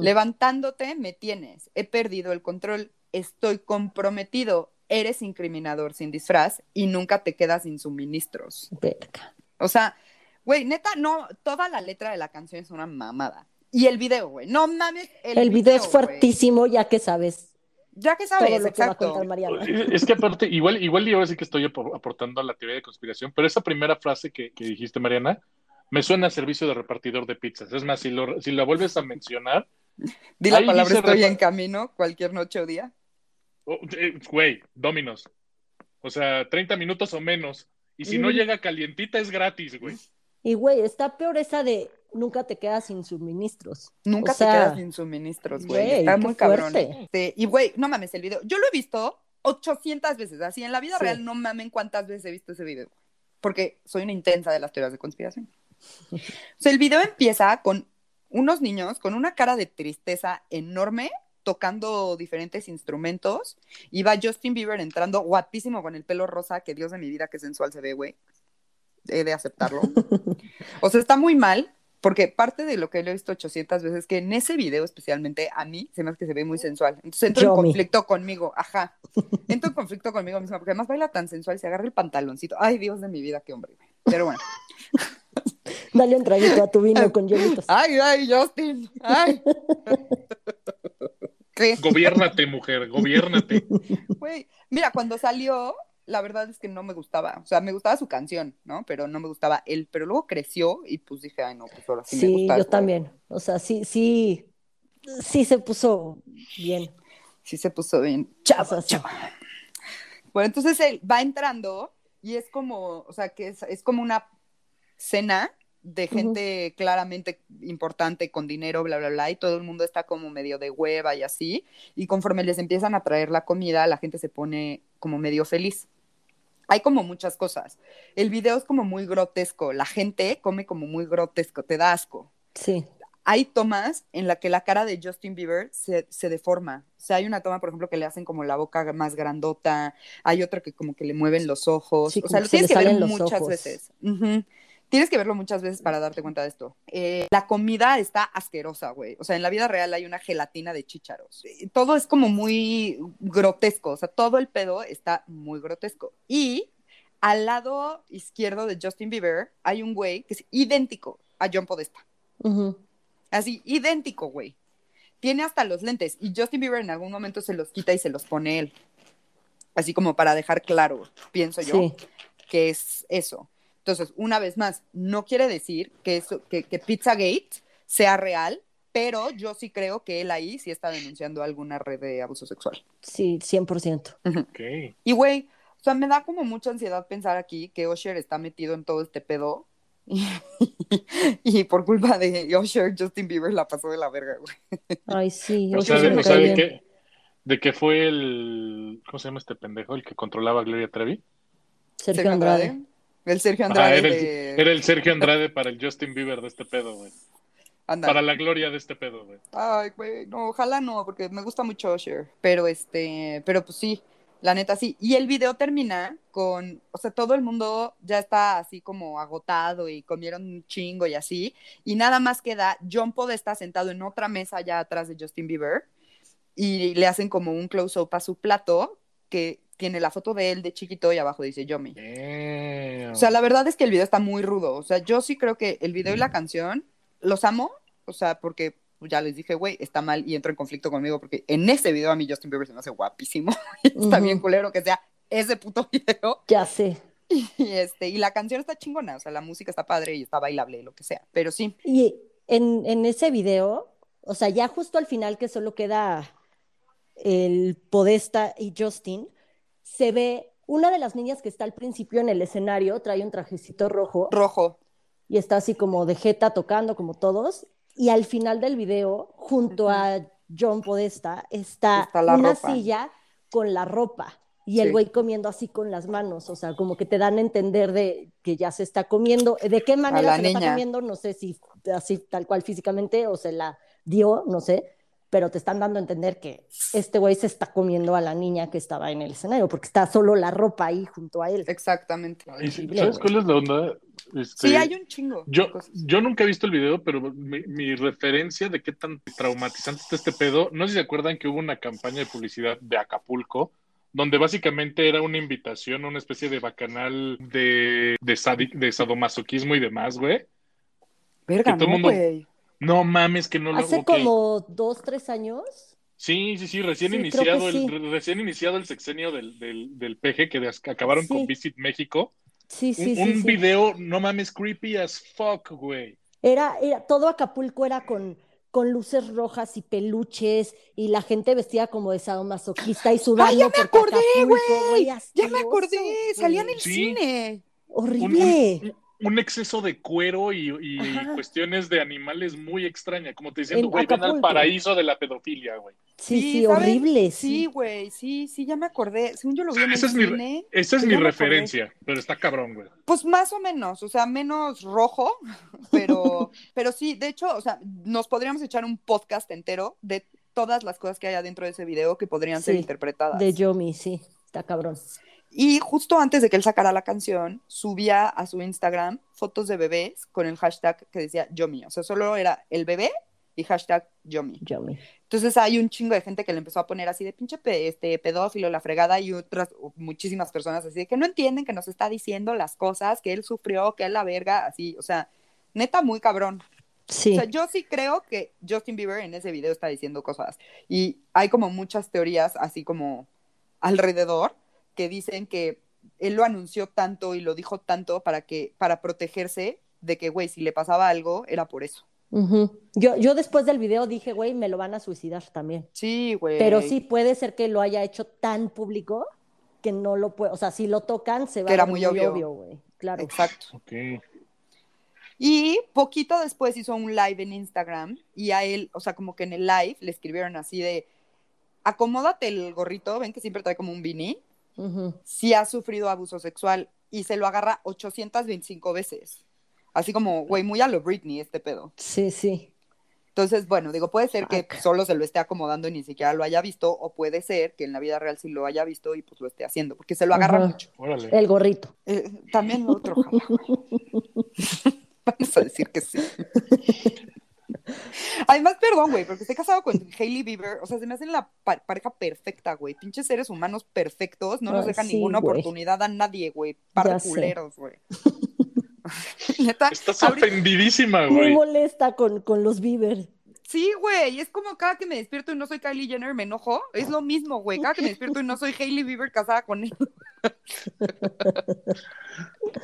Levantándote me tienes, he perdido el control, estoy comprometido, eres incriminador sin disfraz y nunca te quedas sin suministros. Verga. O sea, güey, neta, no, toda la letra de la canción es una mamada. Y el video, güey, no mames. El, video, es güey. fuertísimo, ya que sabes Ya que todo sabes, lo que va a exacto. contar Mariana. Es que aparte, igual, igual yo sí que estoy apor- aportando a la teoría de conspiración, pero esa primera frase que, que dijiste, Mariana, me suena a servicio de repartidor de pizzas. Es más, si, lo, si la vuelves a mencionar, Di la palabra estoy en camino cualquier noche o día. oh, eh, güey, Dominos. O sea, 30 minutos o menos. Y si no Mm. llega calientita, es gratis, güey. Y güey, está peor esa de nunca te quedas sin suministros. Nunca O sea, te quedas sin suministros, güey. Está muy cabrón. Este, y, güey, no mames el video. Yo lo he visto 800 veces. Así en la vida Sí. real, no mamen cuántas veces he visto ese video. Porque soy una intensa de las teorías de conspiración. O sea, el video empieza con unos niños con una cara de tristeza enorme tocando diferentes instrumentos y va Justin Bieber entrando guapísimo con el pelo rosa, que Dios de mi vida, qué sensual se ve, güey. He de aceptarlo. O sea, está muy mal, porque parte de lo que lo he visto 800 veces es que en ese video especialmente a mí se me hace que se ve muy sensual. Entonces entro en conflicto conmigo, ajá. Entro en conflicto conmigo misma, porque además baila tan sensual, se agarra el pantaloncito. Ay, Dios de mi vida, qué hombre, güey. Pero bueno. Dale un traguito a tu vino con hielitos. Ay, ay, Justin. Ay. ¿Qué? Gobiérnate, mujer, gobiérnate. Güey, mira, cuando salió, la verdad es que no me gustaba. O sea, me gustaba su canción, ¿no? Pero no me gustaba él. Pero luego creció y pues dije, ay, no, pues ahora sí, me Sí, gusta. yo güey. también. O sea, sí, sí, sí se puso bien. Sí se puso bien. Sí. chavo. Bueno, entonces él va entrando y es como, o sea, que es, es como una cena de gente claramente importante con dinero, bla, bla, bla, y todo el mundo está como medio de hueva y así, y conforme les empiezan a traer la comida, la gente se pone como medio feliz. Hay como muchas cosas. El video es como muy grotesco, la gente come como muy grotesco, te da asco Sí. hay tomas en la que la cara de Justin Bieber se, se deforma. O sea, hay una toma, por ejemplo, que le hacen como la boca más grandota, hay otra que como que le mueven los ojos. Sí, o sea, lo se tienes que ver muchas ojos. veces. Tienes que verlo muchas veces para darte cuenta de esto. Eh, la comida está asquerosa, güey. O sea, en la vida real hay una gelatina de chícharos. Eh, Todo es como muy grotesco. O sea, todo el pedo está muy grotesco. Y al lado izquierdo de Justin Bieber hay un güey que es idéntico a John Podesta. Ujú. Así, idéntico, güey. Tiene hasta los lentes y Justin Bieber en algún momento se los quita y se los pone él. Así como para dejar claro, pienso yo, Sí. que es eso. Entonces, una vez más, no quiere decir que, eso, que, que Pizzagate sea real, pero yo sí creo que él ahí sí está denunciando alguna red de abuso sexual. Sí, 100%. Ok. Y, güey, o sea, me da como mucha ansiedad pensar aquí que Usher está metido en todo este pedo. Y, por culpa de Usher, Justin Bieber la pasó de la verga, güey. Ay, sí. O o sea, sea, de, me o sea, cae de que, de que fue el. ¿Cómo se llama este pendejo? El que controlaba a Gloria Trevi. Sergio Andrade. El Sergio Ajá, Andrade era, el, de... era el Sergio Andrade para el Justin Bieber de este pedo, güey. Para la gloria de este pedo, güey. Ay, güey, no, ojalá no, porque me gusta mucho Usher. Pero este, pero pues sí, la neta sí. Y el video termina con, o sea, todo el mundo ya está así como agotado y comieron un chingo y así. Y nada más queda John Podesta sentado en otra mesa allá atrás de Justin Bieber. Y le hacen como un close-up a su plato que tiene la foto de él de chiquito y abajo dice Yomi. Damn. O sea, la verdad es que el video está muy rudo. O sea, yo sí creo que el video y la canción los amo. O sea, porque ya les dije, güey, está mal y entro en conflicto conmigo porque en ese video a mí Justin Bieber se me hace guapísimo. está bien culero que sea ese puto video. Ya sé. Y, este, y la canción está chingona. O sea, la música está padre y está bailable, lo que sea. Pero sí, Y en, en ese video, o sea, ya justo al final que solo queda el Podesta y Justin, se ve una de las niñas que está al principio en el escenario, trae un trajecito rojo rojo. y está así como de jeta tocando como todos, y al final del video, junto a John Podesta, está, una ropa. silla con la ropa. Y el Sí. güey comiendo así con las manos, o sea, como que te dan a entender de que ya se está comiendo. ¿De qué manera se la está comiendo? No sé si así tal cual físicamente o se la dio, no sé. Pero te están dando a entender que este güey se está comiendo a la niña que estaba en el escenario, porque está solo la ropa ahí junto a él. Exactamente. Ay, ¿Sabes güey. cuál es la onda? Este, Sí, hay un chingo. Yo, yo nunca he visto el video, pero mi, mi referencia de qué tan traumatizante está este pedo, no sé si se acuerdan que hubo una campaña de publicidad de Acapulco, donde básicamente era una invitación, una especie de bacanal de, de, sadi- de sadomasoquismo y demás, güey. Verga, que todo el no, mundo- güey. No mames, que no lo... Hace como dos, tres años. Sí, sí, sí, recién Sí, iniciado, sí. el, re- recién iniciado el sexenio del, del, del PG, que acabaron Sí. con Visit México. Sí, Un, sí, sí. un sí. video, no mames, creepy as fuck, güey. Era, era, todo Acapulco era con, con luces rojas y peluches y la gente vestida como de sadomasoquista y sudando ¡Ay, ya me acordé, Acapulco, güey! Ya me acordé, salía en el Sí. cine. Un, Horrible. un- un exceso de cuero y, cuestiones de animales muy extraña, como te diciendo, En güey, ven al paraíso de la pedofilia, güey. Sí, sí, horrible. Sí, Sí. güey, sí, sí, ya me acordé. Según yo lo vi en Esa el es mi- Esa es mi acordé. referencia, pero está cabrón, güey. pues más o menos, o sea, menos rojo, pero, pero sí, de hecho, o sea, nos podríamos echar un podcast entero de todas las cosas que hay adentro de ese video que podrían ser interpretadas. De Yomi, sí. Está cabrón. Y justo antes de que él sacara la canción, subía a su Instagram fotos de bebés con el hashtag que decía Yomi. O sea, solo era el bebé y hashtag Yomi. Yomi. Entonces hay un chingo de gente que le empezó a poner así de pinche pe- este, pedófilo, la fregada, y otras, muchísimas personas así de que no entienden que nos está diciendo las cosas, que él sufrió, que él la verga, así, o sea, neta muy cabrón. Sí. O sea, yo sí creo que Justin Bieber en ese video está diciendo cosas. Y hay como muchas teorías así como alrededor que dicen que él lo anunció tanto y lo dijo tanto para que, para protegerse de que, güey, si le pasaba algo, era por eso. Yo, yo después del video dije, güey, me lo van a suicidar también. Sí, güey. Pero sí puede ser que lo haya hecho tan público que no lo puede, o sea, si lo tocan se va Que era a ver muy obvio. güey. Claro. Exacto. Y poquito después hizo un live en Instagram y a él, o sea, como que en el live le escribieron así de, acomódate el gorrito, ven que siempre trae como un beanie, Si ha sufrido abuso sexual y se lo agarra 825 veces. Así como, güey, muy a lo Britney este pedo. Sí, sí. Entonces, bueno, digo, puede ser que solo se lo esté acomodando y ni siquiera lo haya visto, o puede ser que en la vida real sí lo haya visto y pues lo esté haciendo, porque se lo agarra Ajá. mucho. Órale. El gorrito. Eh, también lo otro. Vamos a decir que sí. Además, perdón, güey, porque estoy casado con Hailey Bieber. O sea, se me hacen la pa- pareja perfecta, güey. Pinches seres humanos perfectos. No nos dejan sí, ninguna güey. oportunidad a nadie, güey. Par culeros, güey. Neta. Estás ahorita- ofendidísima, Muy güey. molesta con, con los Bieber. Sí, güey. Es como cada que me despierto y no soy Kylie Jenner, me enojo. Es lo mismo, güey. Cada que me despierto y no soy Hailey Bieber casada con él.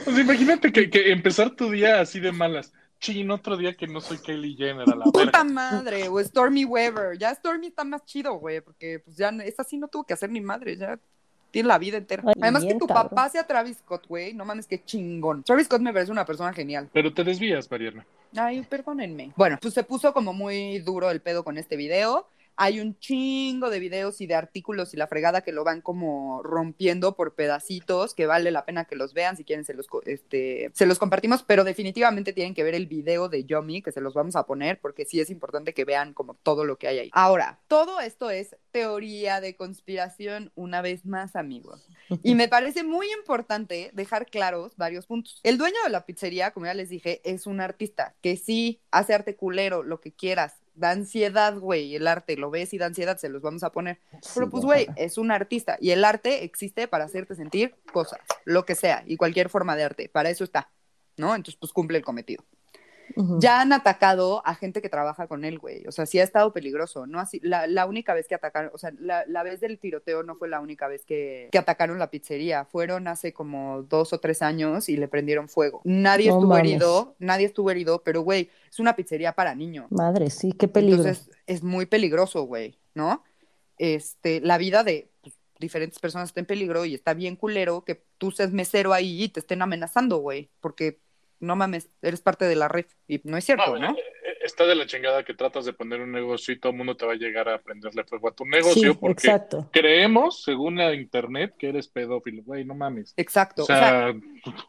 Pues imagínate que, que empezar tu día así de malas. Chin, otro día que no soy Kylie Jenner a la Puta verga. madre, o Stormy Weaver. Ya Stormy está más chido, güey, porque pues ya esa sí no tuvo que hacer ni madre, ya tiene la vida entera. Ay, Además que tu cabrón. papá sea Travis Scott, güey, no mames, qué chingón. Travis Scott me parece una persona genial. Pero te desvías, Mariana. Ay, perdónenme. Bueno, pues se puso como muy duro el pedo con este video. Hay un chingo de videos y de artículos y la fregada que lo van como rompiendo por pedacitos, que vale la pena que los vean, si quieren se los, este, se los compartimos, pero definitivamente tienen que ver el video de Yomi, que se los vamos a poner, porque sí es importante que vean como todo lo que hay ahí. Ahora, todo esto es teoría de conspiración una vez más, amigos. Y me parece muy importante dejar claros varios puntos. El dueño de la pizzería, como ya les dije, es un artista que sí hace arte culero, lo que quieras. Da ansiedad, güey, el arte, lo ves y da ansiedad, se los vamos a poner. Pero pues, güey, es un artista y el arte existe para hacerte sentir cosas, lo que sea, y cualquier forma de arte. Para eso está, ¿no? Entonces, pues cumple el cometido. Ya han atacado a gente que trabaja con él, güey. O sea, sí ha estado peligroso. No así, la, la única vez que atacaron, o sea, la, la vez del tiroteo no fue la única vez que, que atacaron la pizzería. Fueron hace como dos o tres años y le prendieron fuego. Nadie estuvo mames. herido, nadie estuvo herido, pero güey, es una pizzería para niños. Madre, sí, qué peligro. Entonces es muy peligroso, güey, ¿no? Este, la vida de pues, diferentes personas está en peligro y está bien culero que tú seas mesero ahí y te estén amenazando, güey, porque no mames, eres parte de la red. Y no es cierto, ¿no? eh, Está de la chingada que tratas de poner un negocio y todo el mundo te va a llegar a prenderle fuego a tu negocio Sí, porque exacto. creemos, según la internet, que eres pedófilo. Güey, no mames. Exacto. O O sea,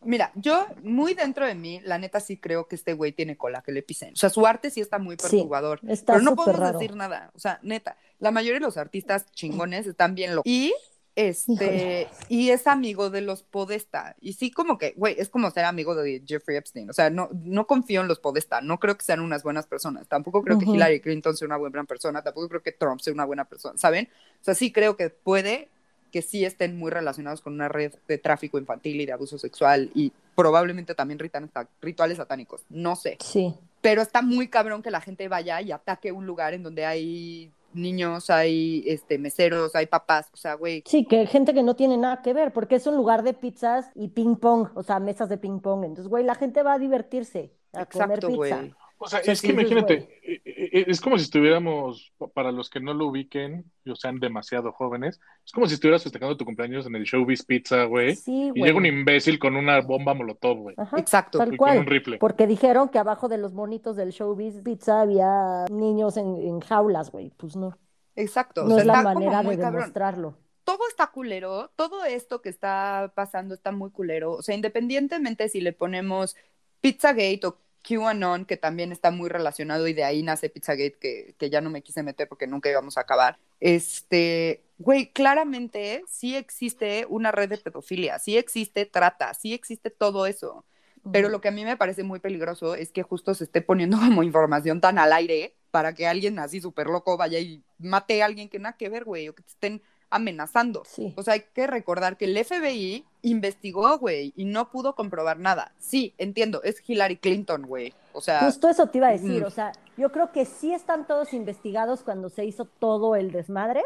mira, yo muy dentro de mí, la neta sí creo que este güey tiene cola que le pisen. O sea, su arte sí está muy Sí, perturbador. está pero no podemos raro. decir nada. O sea, neta, la mayoría de los artistas chingones están bien locos. Y este, Híjole. y es amigo de los Podesta. Y sí, como que, güey, es como ser amigo de Jeffrey Epstein. O sea, no, no confío en los Podesta. No creo que sean unas buenas personas. Tampoco creo que Hillary Clinton sea una buena persona. Tampoco creo que Trump sea una buena persona. ¿Saben? O sea, sí creo que puede que sí estén muy relacionados con una red de tráfico infantil y de abuso sexual y probablemente también ritan- rituales satánicos. No sé Sí. pero está muy cabrón que la gente vaya y ataque un lugar en donde hay niños, hay este meseros, hay papás, o sea, güey, Sí, que gente que no tiene nada que ver, porque es un lugar de pizzas y ping pong, o sea, mesas de ping pong. Entonces, güey, la gente va a divertirse, a exacto, comer pizza. güey. O sea, O sea, es que imagínate, eh, eh, es como si estuviéramos, pa- para los que no lo ubiquen, o sean demasiado jóvenes, es como si estuvieras festejando tu cumpleaños en el Showbiz Pizza, güey, Sí, y llega un imbécil con una bomba molotov, güey, Exacto. tal y con un cual. rifle. Porque dijeron que abajo de los monitos del showbiz pizza había niños en, en jaulas, güey. Pues no, Exacto, o no sea, es la manera de cabrón. demostrarlo. Todo está culero, todo esto que está pasando está muy culero, o sea, independientemente si le ponemos Pizzagate o QAnon, que también está muy relacionado y de ahí nace Pizzagate, que, que ya no me quise meter porque nunca íbamos a acabar. Este, güey, claramente sí existe una red de pedofilia, sí existe trata, sí existe todo eso. Pero lo que a mí me parece muy peligroso es que justo se esté poniendo como información tan al aire para que alguien así súper loco vaya y mate a alguien que nada que ver, güey, o que te estén amenazando. Sí. O sea, hay que recordar que el FBI investigó, güey, y no pudo comprobar nada. Sí, entiendo, es Hillary Clinton, güey. O sea, Justo eso te iba a decir, mm. o sea, yo creo que sí están todos investigados cuando se hizo todo el desmadre,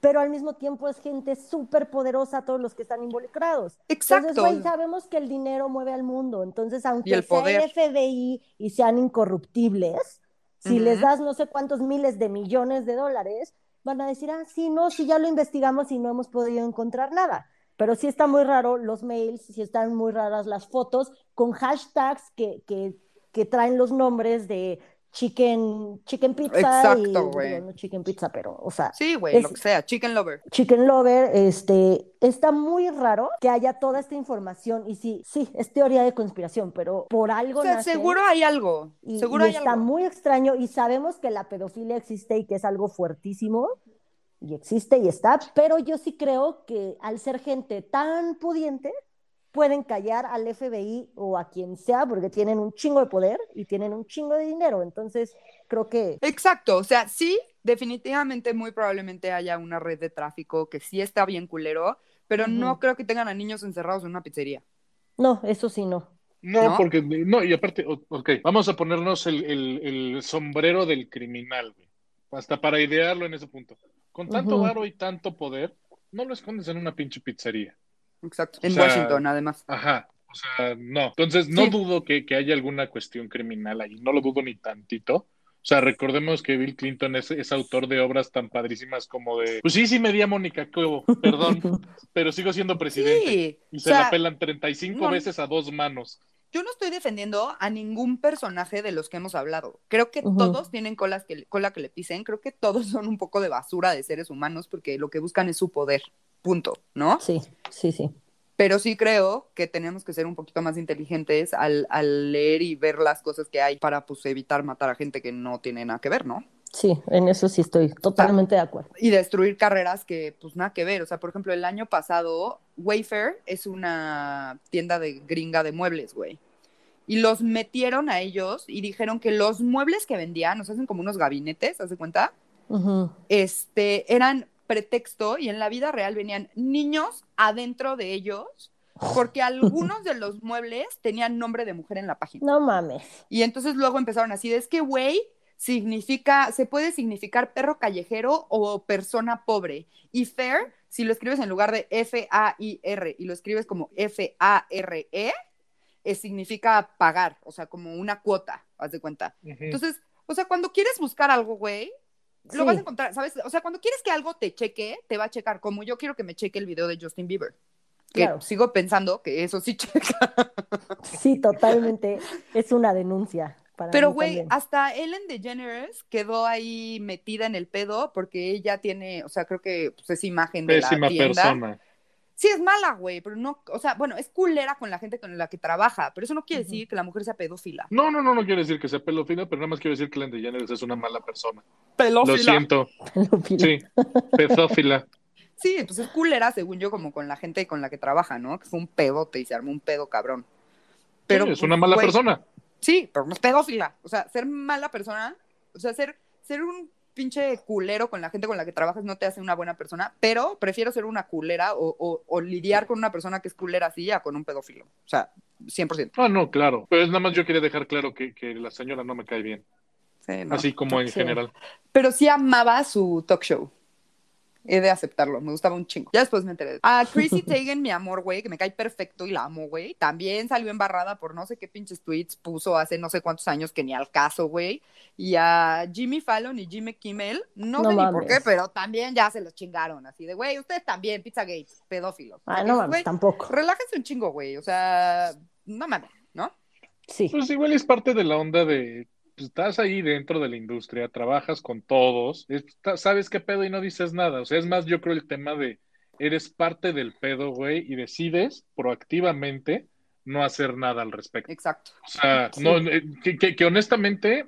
pero al mismo tiempo es gente súper poderosa todos los que están involucrados. exacto. Entonces, güey, sabemos que el dinero mueve al mundo, entonces aunque el sea poder. el FBI y sean incorruptibles, si les das no sé cuántos miles de millones de dólares, van a decir, ah, sí, no, sí, ya lo investigamos y no hemos podido encontrar nada. Pero sí está muy raro los mails, sí están muy raras las fotos con hashtags que, que, que traen los nombres de chicken, chicken pizza Exacto, güey. no chicken pizza, pero, o sea, Sí, güey, lo que sea, chicken lover. Chicken Lover, este, está muy raro que haya toda esta información y sí, sí, es teoría de conspiración, pero por algo O sea, seguro hay algo. y, seguro y hay está algo. muy extraño y sabemos que la pedofilia existe y que es algo fuertísimo y existe y está, pero yo sí creo que al ser gente tan pudiente pueden callar al FBI o a quien sea porque tienen un chingo de poder y tienen un chingo de dinero, entonces creo que Exacto, o sea, sí, definitivamente muy probablemente haya una red de tráfico que sí está bien culero, pero no creo que tengan a niños encerrados en una pizzería. no, eso sí no. No, ¿No? porque, no, y aparte, ok, vamos a ponernos el, el- el sombrero del criminal, güey. Hasta para idearlo en ese punto. Con tanto Ujú. varo y tanto poder, no lo escondes en una pinche pizzería. Exacto. O En sea, Washington, además. Ajá, o sea, no. Entonces, no Sí. dudo que, que haya alguna cuestión criminal ahí, no lo dudo ni tantito. O sea, recordemos que Bill Clinton es, es autor de obras tan padrísimas como de, pues sí, sí me di a Mónica, ¿qué hubo? perdón, pero sigo siendo presidente. Sí, Y o se sea, la pelan 35 no- veces a dos manos. Yo no estoy defendiendo a ningún personaje de los que hemos hablado. Creo que todos tienen colas que, cola que le pisen. Creo que todos son un poco de basura de seres humanos porque lo que buscan es su poder. Punto, ¿no? Sí, sí, sí. Pero sí creo que tenemos que ser un poquito más inteligentes al, al leer y ver las cosas que hay para pues evitar matar a gente que no tiene nada que ver, ¿no? Sí, en eso sí estoy totalmente de acuerdo. y destruir carreras que pues nada que ver. O sea, por ejemplo, el año pasado Wayfair es una tienda de gringa de muebles, güey. Y los metieron a ellos y dijeron que los muebles que vendían, nos hacen como unos gabinetes, ¿haz de cuenta? Este, eran pretexto y en la vida real venían niños adentro de ellos porque algunos de los muebles tenían nombre de mujer en la página. No mames. Y entonces luego empezaron así, de, es que güey significa, se puede significar perro callejero o persona pobre. Y fair, si lo escribes en lugar de F-A-I-R y lo escribes como F-A-R-E, eh, significa pagar, o sea, como una cuota, haz de cuenta. Entonces, o sea, cuando quieres buscar algo, güey, lo Sí. vas a encontrar, ¿sabes? O sea, cuando quieres que algo te cheque, te va a checar, como yo quiero que me cheque el video de Justin Bieber. Que Claro. sigo pensando que eso sí checa. Sí, totalmente. Es una denuncia para Pero, güey, hasta Ellen DeGeneres quedó ahí metida en el pedo porque ella tiene, o sea, creo que pues, es imagen de Pésima la tienda. persona. Sí, es mala, güey, pero no, o sea, bueno, es culera con la gente con la que trabaja, pero eso no quiere decir que la mujer sea pedófila. No, no, no, no quiero decir que sea pelofila, pero nada más quiero decir que Ellen DeGeneres es una mala persona. Pedófila. Lo siento. Pedófila. Sí, pedófila. Sí, pues es culera, según yo, como con la gente con la que trabaja, ¿no? Que fue un pedote y se armó un pedo cabrón. Pero es una mala persona. Sí, pero no es pedófila. O sea, ser mala persona, o sea, ser, ser un pinche culero con la gente con la que trabajas no te hace una buena persona, pero prefiero ser una culera o, o- o lidiar con una persona que es culera así a con un pedófilo. O sea, 100%. Ah, no, claro. Pero es nada más yo quería dejar claro que, que la señora no me cae bien. Sí, no. Así como en Sí. general. Pero sí amaba su talk show. He de aceptarlo, me gustaba un chingo. Ya después me enteré. A Chrissy Teigen, mi amor, güey, que me cae perfecto y la amo, güey. También salió embarrada por no sé qué pinches tweets puso hace no sé cuántos años que ni al caso, güey. Y a Jimmy Fallon y Jimmy Kimmel, no, No sé ni por qué, pero también ya se los chingaron. Así de, güey, ustedes también, Pizzagate, pedófilos. Ah, no mames, tampoco. Relájense un chingo, güey. O sea, no mames, ¿no? Sí. Pues igual es parte de la onda de. Pues, estás ahí dentro de la industria, trabajas con todos, sabes qué pedo y no dices nada. O sea, es más, yo creo el tema de eres parte del pedo, güey, y decides proactivamente no hacer nada al respecto. Exacto. O sea, Sí. no, eh, que, que- que honestamente,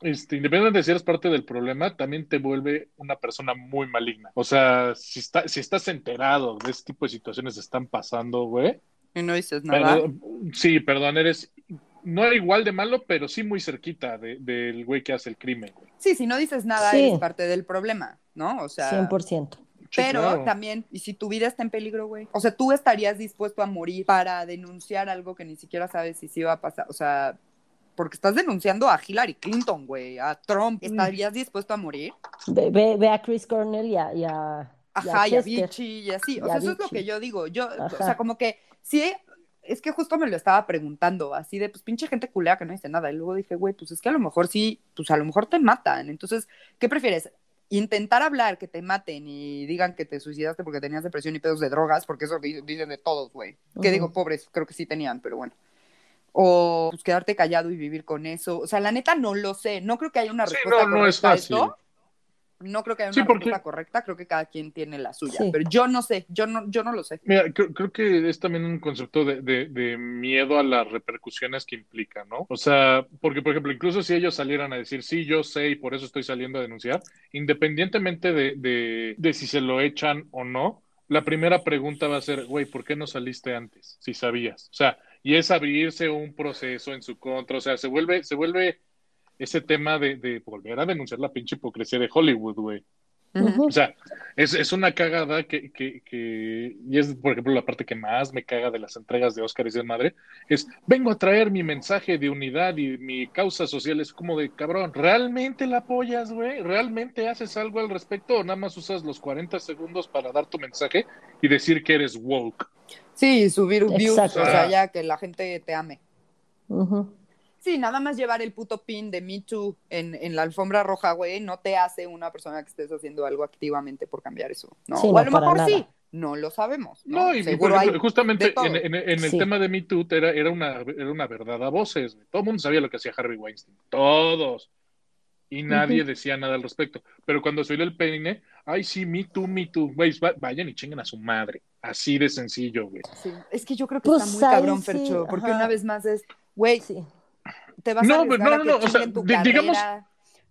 este, independientemente de si eres parte del problema, también te vuelve una persona muy maligna. O sea, si, está, si estás enterado de este tipo de situaciones que están pasando, güey, Y no dices nada. pero- sí, perdón, eres no igual de malo, pero sí muy cerquita de- del güey que hace el crimen, güey. Sí, si no dices nada, Sí. eres parte del problema, ¿no? O sea. 100%. Sí, Pero claro. también, ¿y si tu vida está en peligro, güey? O sea, tú estarías dispuesto a morir para denunciar algo que ni siquiera sabes si sí va a pasar. O sea, porque estás denunciando a Hillary Clinton, güey, a Trump. Mm. ¿Estarías dispuesto a morir? Ve, ve- ve a Chris Cornell y a, y a, y a Ajá, y a Chester. Vichy y así. O Y sea, eso es lo que yo digo. Yo, o sea, como que sí, es que justo me lo estaba preguntando, así de, pues pinche gente culera que no dice nada. Y luego dije, güey, pues es que a lo mejor sí, pues a lo mejor te matan. Entonces, ¿qué prefieres? Intentar hablar que te maten y digan que te suicidaste porque tenías depresión y pedos de drogas, porque eso di- dicen de todos, güey. Que Ujú. digo, pobres, creo que sí tenían, pero bueno. O pues quedarte callado y vivir con eso. O sea, la neta no lo sé. No creo que haya una Sí, respuesta no, no es fácil. esto. No creo que haya Sí, una porque- respuesta correcta, creo que cada quien tiene la suya, Sí. pero yo no sé, yo no, yo no lo sé. Mira, creo, creo que es también un concepto de, de- de miedo a las repercusiones que implica, ¿no? O sea, porque, por ejemplo, incluso si ellos salieran a decir, sí, yo sé y por eso estoy saliendo a denunciar, independientemente de, de- de si se lo echan o no, la primera pregunta va a ser, güey, ¿por qué no saliste antes? Si sabías. O sea, y es abrirse un proceso en su contra, o sea, se vuelve, se vuelve ese tema de, de volver a denunciar la pinche hipocresía de Hollywood, güey. O sea, es, es una cagada que, que, que, y es, por ejemplo, la parte que más me caga de las entregas de Oscar y de madre, es, vengo a traer mi mensaje de unidad y mi causa social, es como de, cabrón, ¿realmente la apoyas, güey? ¿Realmente haces algo al respecto o nada más usas los 40 segundos para dar tu mensaje y decir que eres woke? Sí, subir views, Exacto. o sea, ya que la gente te ame. Ujú. Sí, nada más llevar el puto pin de Me Too en, en la alfombra roja, güey, no te hace una persona que estés haciendo algo activamente por cambiar eso, ¿no? Sí, o a no, lo mejor nada. sí, no lo sabemos, ¿no? No, y Seguro ejemplo, hay justamente en, en- en el Sí. tema de Me Too era, era, una, era una verdad a voces. güey. Todo el mundo sabía lo que hacía Harvey Weinstein. Todos. Y nadie decía nada al respecto. Pero cuando salió el peine, ay, sí, Me Too, Me Too. Güey, va- vayan y chinguen a su madre. Así de sencillo, güey. Sí, Es que yo creo que Pues está muy cabrón, sí, Fercho, porque ajá. una vez más es, güey, Sí. Te vas No, a arriesgar no, a no, que no, o sea, chinguen tu digamos-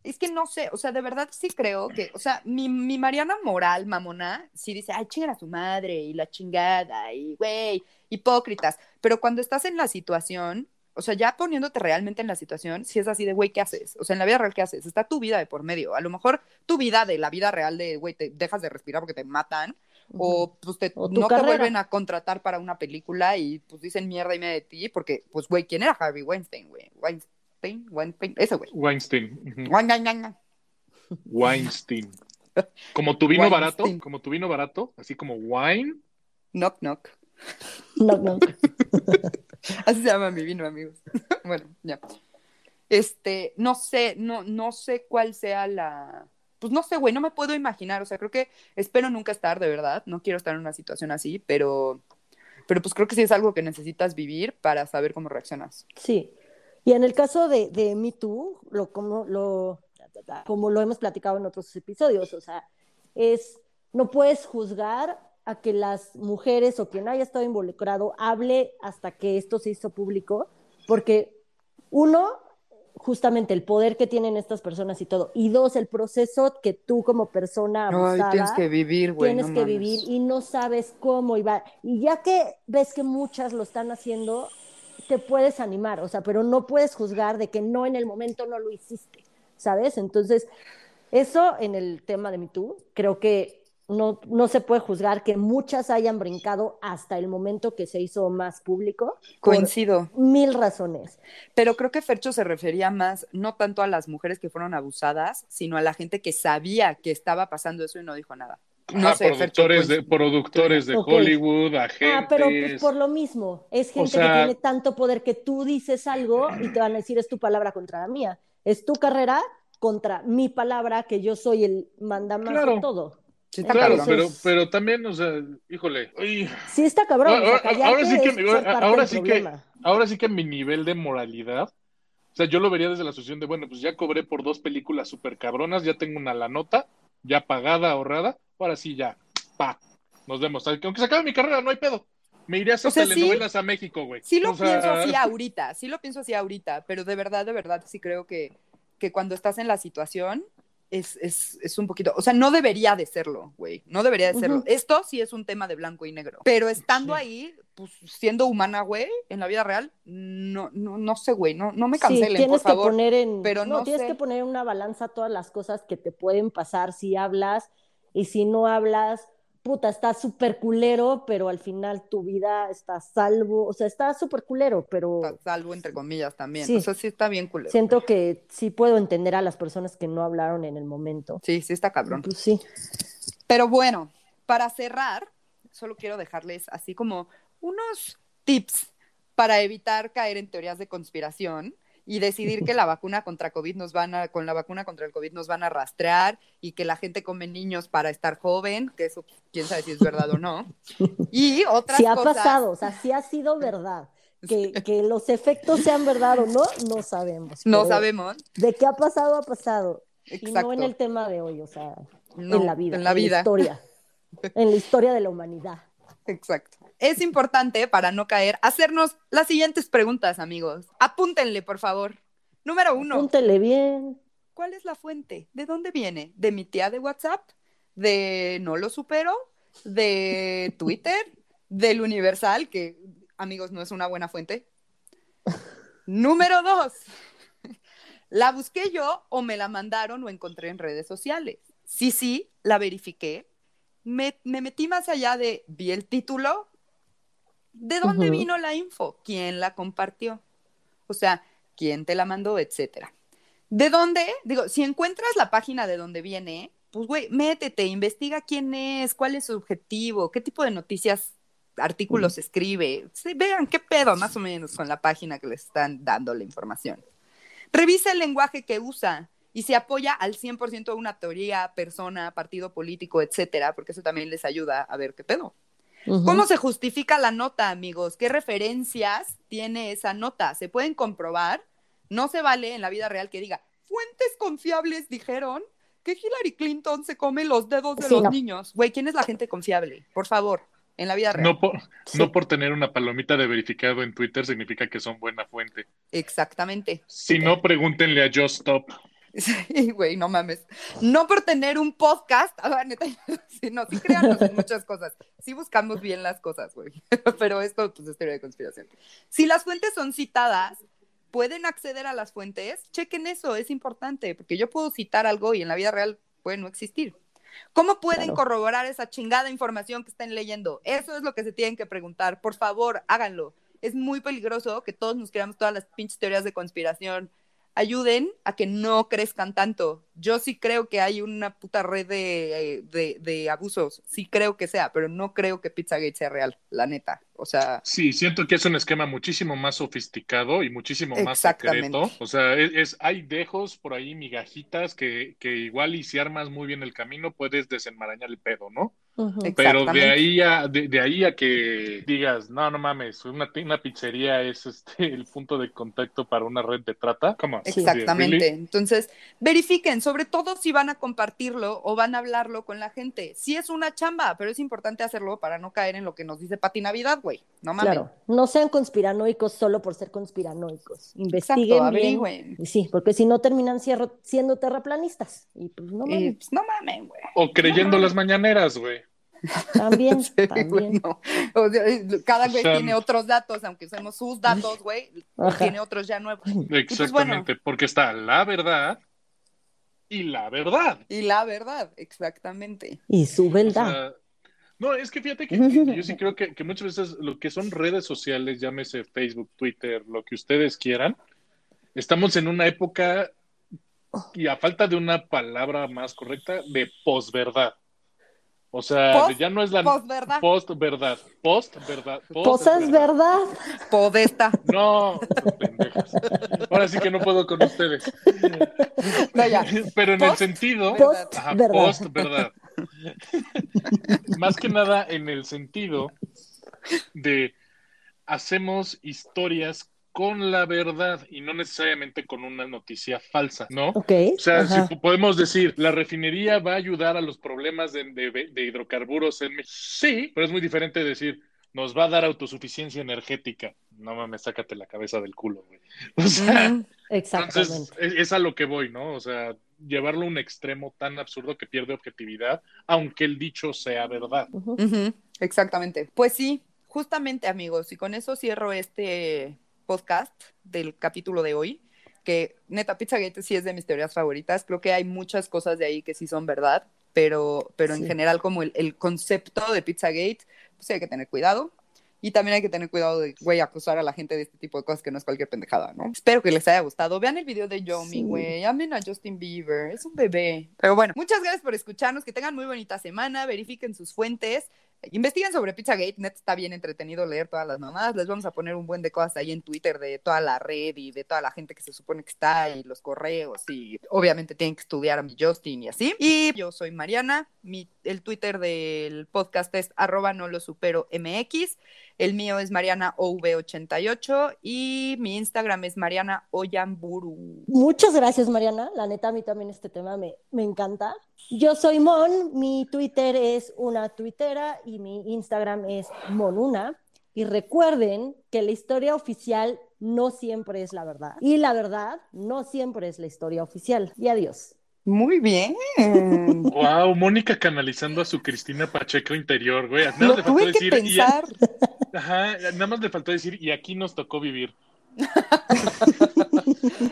Es que no sé, o sea, de verdad sí creo que, o sea, mi, mi Mariana Moral, mamona, sí dice, ay, chingan a su madre y la chingada y, güey, hipócritas. Pero cuando estás en la situación, o sea, ya poniéndote realmente en la situación, si es así de, güey, ¿qué haces? O sea, en la vida real, ¿qué haces? Está tu vida de por medio. A lo mejor tu vida de la vida real de, güey, te dejas de respirar porque te matan, o pues te- O no te vuelven a contratar para una película y pues dicen mierda y media de ti, porque, pues, güey, ¿quién era Harvey Weinstein, güey? Weinstein, Weinstein, ese güey. Weinstein. Weinstein. Weinstein. Como tu vino Weinstein. barato, como tu vino barato, así como wine. Knock, knock. No, no. Así se llama mi vino, amigos. bueno, ya. Este, no sé, no, no sé cuál sea la. Pues no sé, güey, no me puedo imaginar. O sea, creo que espero nunca estar, de verdad. No quiero estar en una situación así, pero Pero pues creo que sí es algo que necesitas vivir para saber cómo reaccionas. Sí. Y en el caso de, de Me Too, lo, como, lo, como lo hemos platicado en otros episodios, o sea, es, no puedes juzgar a que las mujeres o quien haya estado involucrado hable hasta que esto se hizo público, porque uno, justamente el poder que tienen estas personas y todo, y dos, el proceso que tú como persona abusada, tienes que vivir, güey. tienes no que mames. vivir y no sabes cómo y va. Y ya que ves que muchas lo están haciendo, te puedes animar, o sea, pero no puedes juzgar de que no en el momento no lo hiciste, ¿sabes? Entonces, eso en el tema de MeToo, creo que no, no se puede juzgar que muchas hayan brincado hasta el momento que se hizo más público. Coincido. Mil razones. Pero creo que Fercho se refería más, no tanto a las mujeres que fueron abusadas, sino a la gente que sabía que estaba pasando eso y no dijo nada. No a sé, Fercho, productores, de, productores de. Hollywood, agentes. Ah, pero pues por lo mismo, es gente sea- que tiene tanto poder que tú dices algo y te van a decir es tu palabra contra la mía, es tu carrera contra mi palabra, que yo soy el mandamás Claro. de todo. Sí, está Claro, cabrón. pero, pero también, o sea, híjole. ay, Sí está cabrón, o sea, Ahora- callarte ahora sí que ahora sí que- ahora sí que mi nivel de moralidad, o sea, yo lo vería desde la asociación de, bueno, pues ya cobré por dos películas súper cabronas, ya tengo una la nota, ya pagada, ahorrada, ahora sí ya, pa, nos vemos. Aunque se acabe mi carrera, no hay pedo. Me iré a hacer O sea, sí. telenovelas a México, güey. Sí lo O sea, pienso así ahorita, sí lo pienso así ahorita, pero de verdad, de verdad, sí creo que, que cuando estás en la situación es, es, es un poquito, o sea, no debería de serlo, güey, no debería de serlo. Esto sí es un tema de blanco y negro, pero estando Sí. ahí, pues siendo humana, güey, en la vida real, no, no, no sé, güey, no, no me Sí, cancelen, tienes por favor. que poner en, pero no, no tienes sé. que poner en una balanza todas las cosas que te pueden pasar si hablas y si no hablas, puta, está súper culero, pero al final tu vida está salvo, o sea, está súper culero, pero Está Salvo entre comillas también, Sí. o sea, sí está bien culero. siento que sí puedo entender a las personas que no hablaron en el momento. Sí, sí está cabrón. Pues sí. Pero bueno, para cerrar, solo quiero dejarles así como unos tips para evitar caer en teorías de conspiración y decidir que la vacuna contra COVID nos van a, con la vacuna contra el COVID nos van a rastrear y que la gente come niños para estar joven, que eso quién sabe si es verdad o no. Y otras Sí ha cosas. pasado, o sea, sí ha sido verdad. Que, que los efectos sean verdad o no, no sabemos. No sabemos. De qué ha pasado, ha pasado. Y Exacto. no en el tema de hoy, o sea, No, en la vida. En la vida. historia. en la historia de la humanidad. Exacto. Es importante para no caer hacernos las siguientes preguntas, amigos. Apúntenle, por favor. Número uno. Apúntele bien. ¿Cuál es la fuente? ¿De dónde viene? ¿De mi tía de WhatsApp? ¿De No lo supero? ¿De Twitter? ¿Del Universal? Que, amigos, no es una buena fuente. Número dos. ¿La busqué yo o me la mandaron o encontré en redes sociales? Sí, sí, la verifiqué. Me, me metí más allá de, vi el título. ¿De dónde vino la info? ¿Quién la compartió? O sea, ¿quién te la mandó? Etcétera. ¿De dónde? Digo, si encuentras la página de dónde viene, pues, güey, métete, investiga quién es, cuál es su objetivo, qué tipo de noticias, artículos escribe. Sí, vean qué pedo, más o menos, con la página que les están dando la información. Revisa el lenguaje que usa y se apoya al 100% a una teoría, persona, partido político, etcétera, porque eso también les ayuda a ver qué pedo. ¿Cómo se justifica la nota, amigos? ¿Qué referencias tiene esa nota? ¿Se pueden comprobar? No se vale en la vida real que diga, fuentes confiables dijeron que Hillary Clinton se come los dedos de Sí, los no. niños. Güey, ¿quién es la gente confiable? Por favor, en la vida real. No por, Sí. no por tener una palomita de verificado en Twitter significa que son buena fuente. Exactamente. Si no, pregúntenle a Just Stop. Sí, güey, no mames. No por tener un podcast, a la neta, sí, no, sí créanos en muchas cosas. Sí buscamos bien las cosas, güey. Pero esto, pues, es teoría de conspiración. Si las fuentes son citadas, pueden acceder a las fuentes, chequen eso, es importante, porque yo puedo citar algo y en la vida real puede no existir. ¿Cómo pueden Claro. corroborar esa chingada información que estén leyendo? Eso es lo que se tienen que preguntar. Por favor, háganlo. Es muy peligroso que todos nos creamos todas las pinches teorías de conspiración ayuden a que no crezcan tanto. Yo sí creo que hay una puta red de, de, de abusos, sí creo que sea, pero no creo que Pizzagate sea real, la neta. O sea, Sí, siento que es un esquema muchísimo más sofisticado y muchísimo más secreto. O sea, es, es- hay dejos por ahí, migajitas, que, que igual y si armas muy bien el camino puedes desenmarañar el pedo, ¿no? Pero de ahí a, de, de ahí a que digas, no, no mames, una, una pizzería es este el punto de contacto para una red de trata. Sí. Exactamente. ¿Really? Entonces, verifiquen, sobre todo si van a compartirlo o van a hablarlo con la gente. Sí es una chamba, pero es importante hacerlo para no caer en lo que nos dice Pati Navidad, güey. No mames. Claro, no sean conspiranoicos solo por ser conspiranoicos. Investiguen Exacto, bien. Sí, porque si no terminan cierro- siendo terraplanistas. Y pues no Y, mames, pues, no mames, güey. O creyendo No. las mañaneras, güey. También, Sí, también. güey, no. O sea, cada O güey sea, tiene otros datos, aunque usemos sus datos, güey, Ajá. tiene otros ya nuevos. Exactamente, porque está la verdad y la verdad. Y la verdad, exactamente. Y su O verdad. sea, no, es que fíjate que, que yo sí creo que, que muchas veces lo que son redes sociales, llámese Facebook, Twitter, lo que ustedes quieran, estamos en una época, y a falta de una palabra más correcta, de posverdad. O sea, Post- ya no es la post-verdad, post-verdad. Pues es verdad. Podesta. No, pendejas. Ahora sí que no puedo con ustedes. No, ya. Pero en el Post- sentido, Post Ajá, verdad. post verdad. Más que nada en el sentido de hacemos historias con la verdad y no necesariamente con una noticia falsa, ¿no? Ok. O sea, ajá. si po- podemos decir, la refinería va a ayudar a los problemas de, de- de hidrocarburos en México. Sí, pero es muy diferente decir, nos va a dar autosuficiencia energética. No mames, sácate la cabeza del culo, güey. O sea, Ujú. Exactamente. entonces, es, es a lo que voy, ¿no? O sea, llevarlo a un extremo tan absurdo que pierde objetividad, aunque el dicho sea verdad. Exactamente. Pues sí, justamente amigos, y con eso cierro este podcast del capítulo de hoy, que neta Pizzagate sí es de mis teorías favoritas. Creo que hay muchas cosas de ahí que sí son verdad, pero, pero en Sí. general como el, el concepto de Pizzagate, pues hay que tener cuidado. Y también hay que tener cuidado de, güey, acusar a la gente de este tipo de cosas que no es cualquier pendejada, ¿no? Espero que les haya gustado. Vean el video de Yomi, Sí. güey. Amen a Justin Bieber. Es un bebé. Pero bueno, muchas gracias por escucharnos. Que tengan muy bonita semana. Verifiquen sus fuentes. Investiguen sobre Pizzagate, net está bien entretenido leer todas las mamadas. Les vamos a poner un buen de cosas ahí en Twitter de toda la red y de toda la gente que se supone que está y los correos y obviamente tienen que estudiar a mi Justin y así. Y yo soy Mariana, el Twitter del podcast es arroba no lo supero MX, el mío es Mariana OV88 y mi Instagram es Mariana Oyamburu. Muchas gracias, Mariana. La neta, a mí también este tema me, me encanta. Yo soy Mon, mi Twitter es una tuitera y mi Instagram es Monuna. Y recuerden que la historia oficial no siempre es la verdad. Y la verdad no siempre es la historia oficial. Y adiós. Muy bien. Wow, Mónica canalizando a su Cristina Pacheco interior, güey. Nada más Lo le faltó tuve que decir, y a- pensar. ajá, nada más le faltó decir, y aquí nos tocó vivir.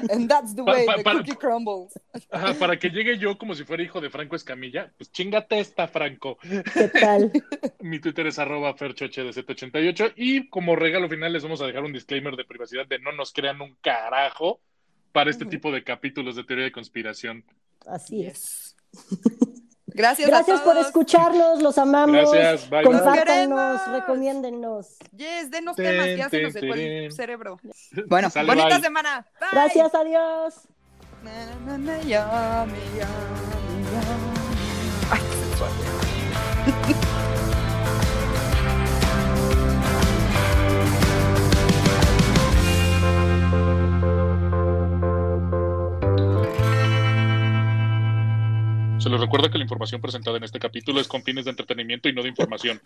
And that's the Pa- way pa- the para- cookie crumbles. Ajá, para que llegue yo como si fuera hijo de Franco Escamilla, pues chingate esta, Franco. ¿Qué tal? Mi Twitter es arroba ferchohdz88 y como regalo final les vamos a dejar un disclaimer de privacidad de no nos crean un carajo para este tipo de capítulos de teoría de conspiración. Así es. Yes. Gracias, a Gracias por todos. escucharnos, los amamos. Gracias, bye. Compártanos, recomiéndennos. Yes, denos Ten, temas, ya se ten, nos secó el cerebro. Bueno, Sale, bonita bye. semana. Bye. Gracias, adiós. Ay, qué Se les recuerda que la información presentada en este capítulo es con fines de entretenimiento y no de información.